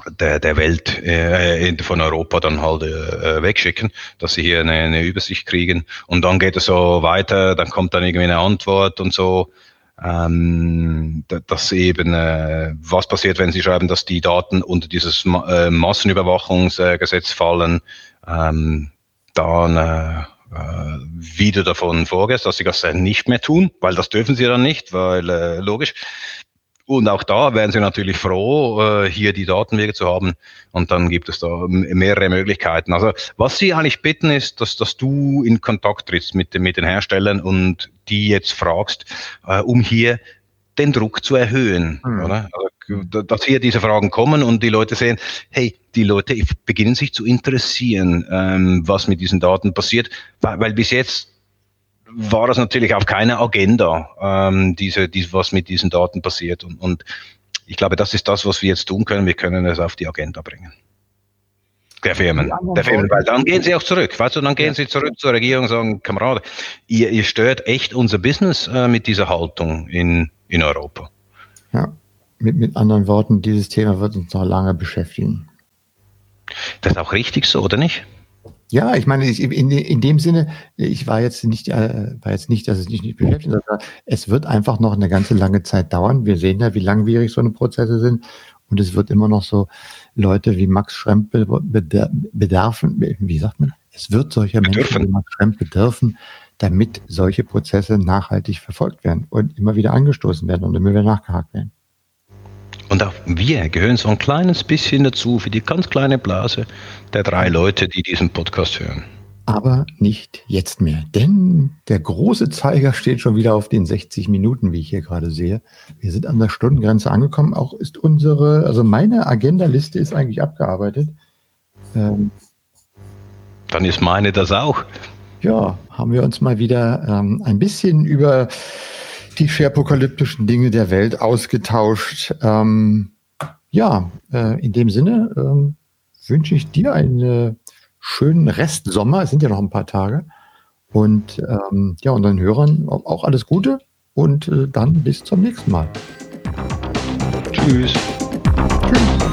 der, der Welt äh, von Europa dann halt äh, wegschicken, dass sie hier eine, eine Übersicht kriegen. Und dann geht es so weiter, dann kommt dann irgendwie eine Antwort und so. Ähm, dass eben, äh, was passiert, wenn Sie schreiben, dass die Daten unter dieses Ma äh, Massenüberwachungsgesetz fallen, ähm, dann äh, äh, wieder davon vorgehst, dass sie das nicht mehr tun, weil das dürfen sie dann nicht, weil äh, logisch. Und auch da wären sie natürlich froh, äh, hier die Datenwege zu haben. Und dann gibt es da mehrere Möglichkeiten. Also was sie eigentlich bitten ist, dass, dass du in Kontakt trittst mit, mit den Herstellern und die jetzt fragst, äh, um hier den Druck zu erhöhen. Mhm. Oder? Also, dass hier diese Fragen kommen und die Leute sehen, hey, die Leute beginnen sich zu interessieren, ähm, was mit diesen Daten passiert, weil, weil bis jetzt war das natürlich auf keiner Agenda, ähm, diese, diese, was mit diesen Daten passiert. Und, und ich glaube, das ist das, was wir jetzt tun können. Wir können es auf die Agenda bringen. Der Firmen, der Firmen, weil dann gehen sie auch zurück, weißt du, dann gehen ja. sie zurück zur Regierung und sagen, Kamerad, ihr, ihr stört echt unser Business äh, mit dieser Haltung in, in Europa. Ja, mit, mit anderen Worten, dieses Thema wird uns noch lange beschäftigen. Das ist auch richtig so, oder nicht? Ja, ich meine, ich, in, in dem Sinne, ich war jetzt nicht, äh, war jetzt nicht, dass es mich nicht beschäftigt, sondern es wird einfach noch eine ganze lange Zeit dauern. Wir sehen ja, wie langwierig so eine Prozesse sind. Und es wird immer noch so Leute wie Max Schremp bedarfen, wie sagt man? Es wird solcher Menschen wie Max Schremp bedürfen, damit solche Prozesse nachhaltig verfolgt werden und immer wieder angestoßen werden und immer wieder nachgehakt werden. Und auch wir gehören so ein kleines bisschen dazu für die ganz kleine Blase der drei Leute, die diesen Podcast hören. Aber nicht jetzt mehr, denn der große Zeiger steht schon wieder auf den 60 Minuten, wie ich hier gerade sehe. Wir sind an der Stundengrenze angekommen. Auch ist unsere, also meine Agenda-Liste ist eigentlich abgearbeitet. Ähm, Dann ist meine das auch. Ja, haben wir uns mal wieder ähm, ein bisschen über die apokalyptischen Dinge der Welt ausgetauscht. Ähm, ja, äh, in dem Sinne ähm, wünsche ich dir einen schönen Restsommer. Es sind ja noch ein paar Tage. Und ähm, ja, unseren Hörern auch alles Gute und äh, dann bis zum nächsten Mal. Tschüss. Tschüss.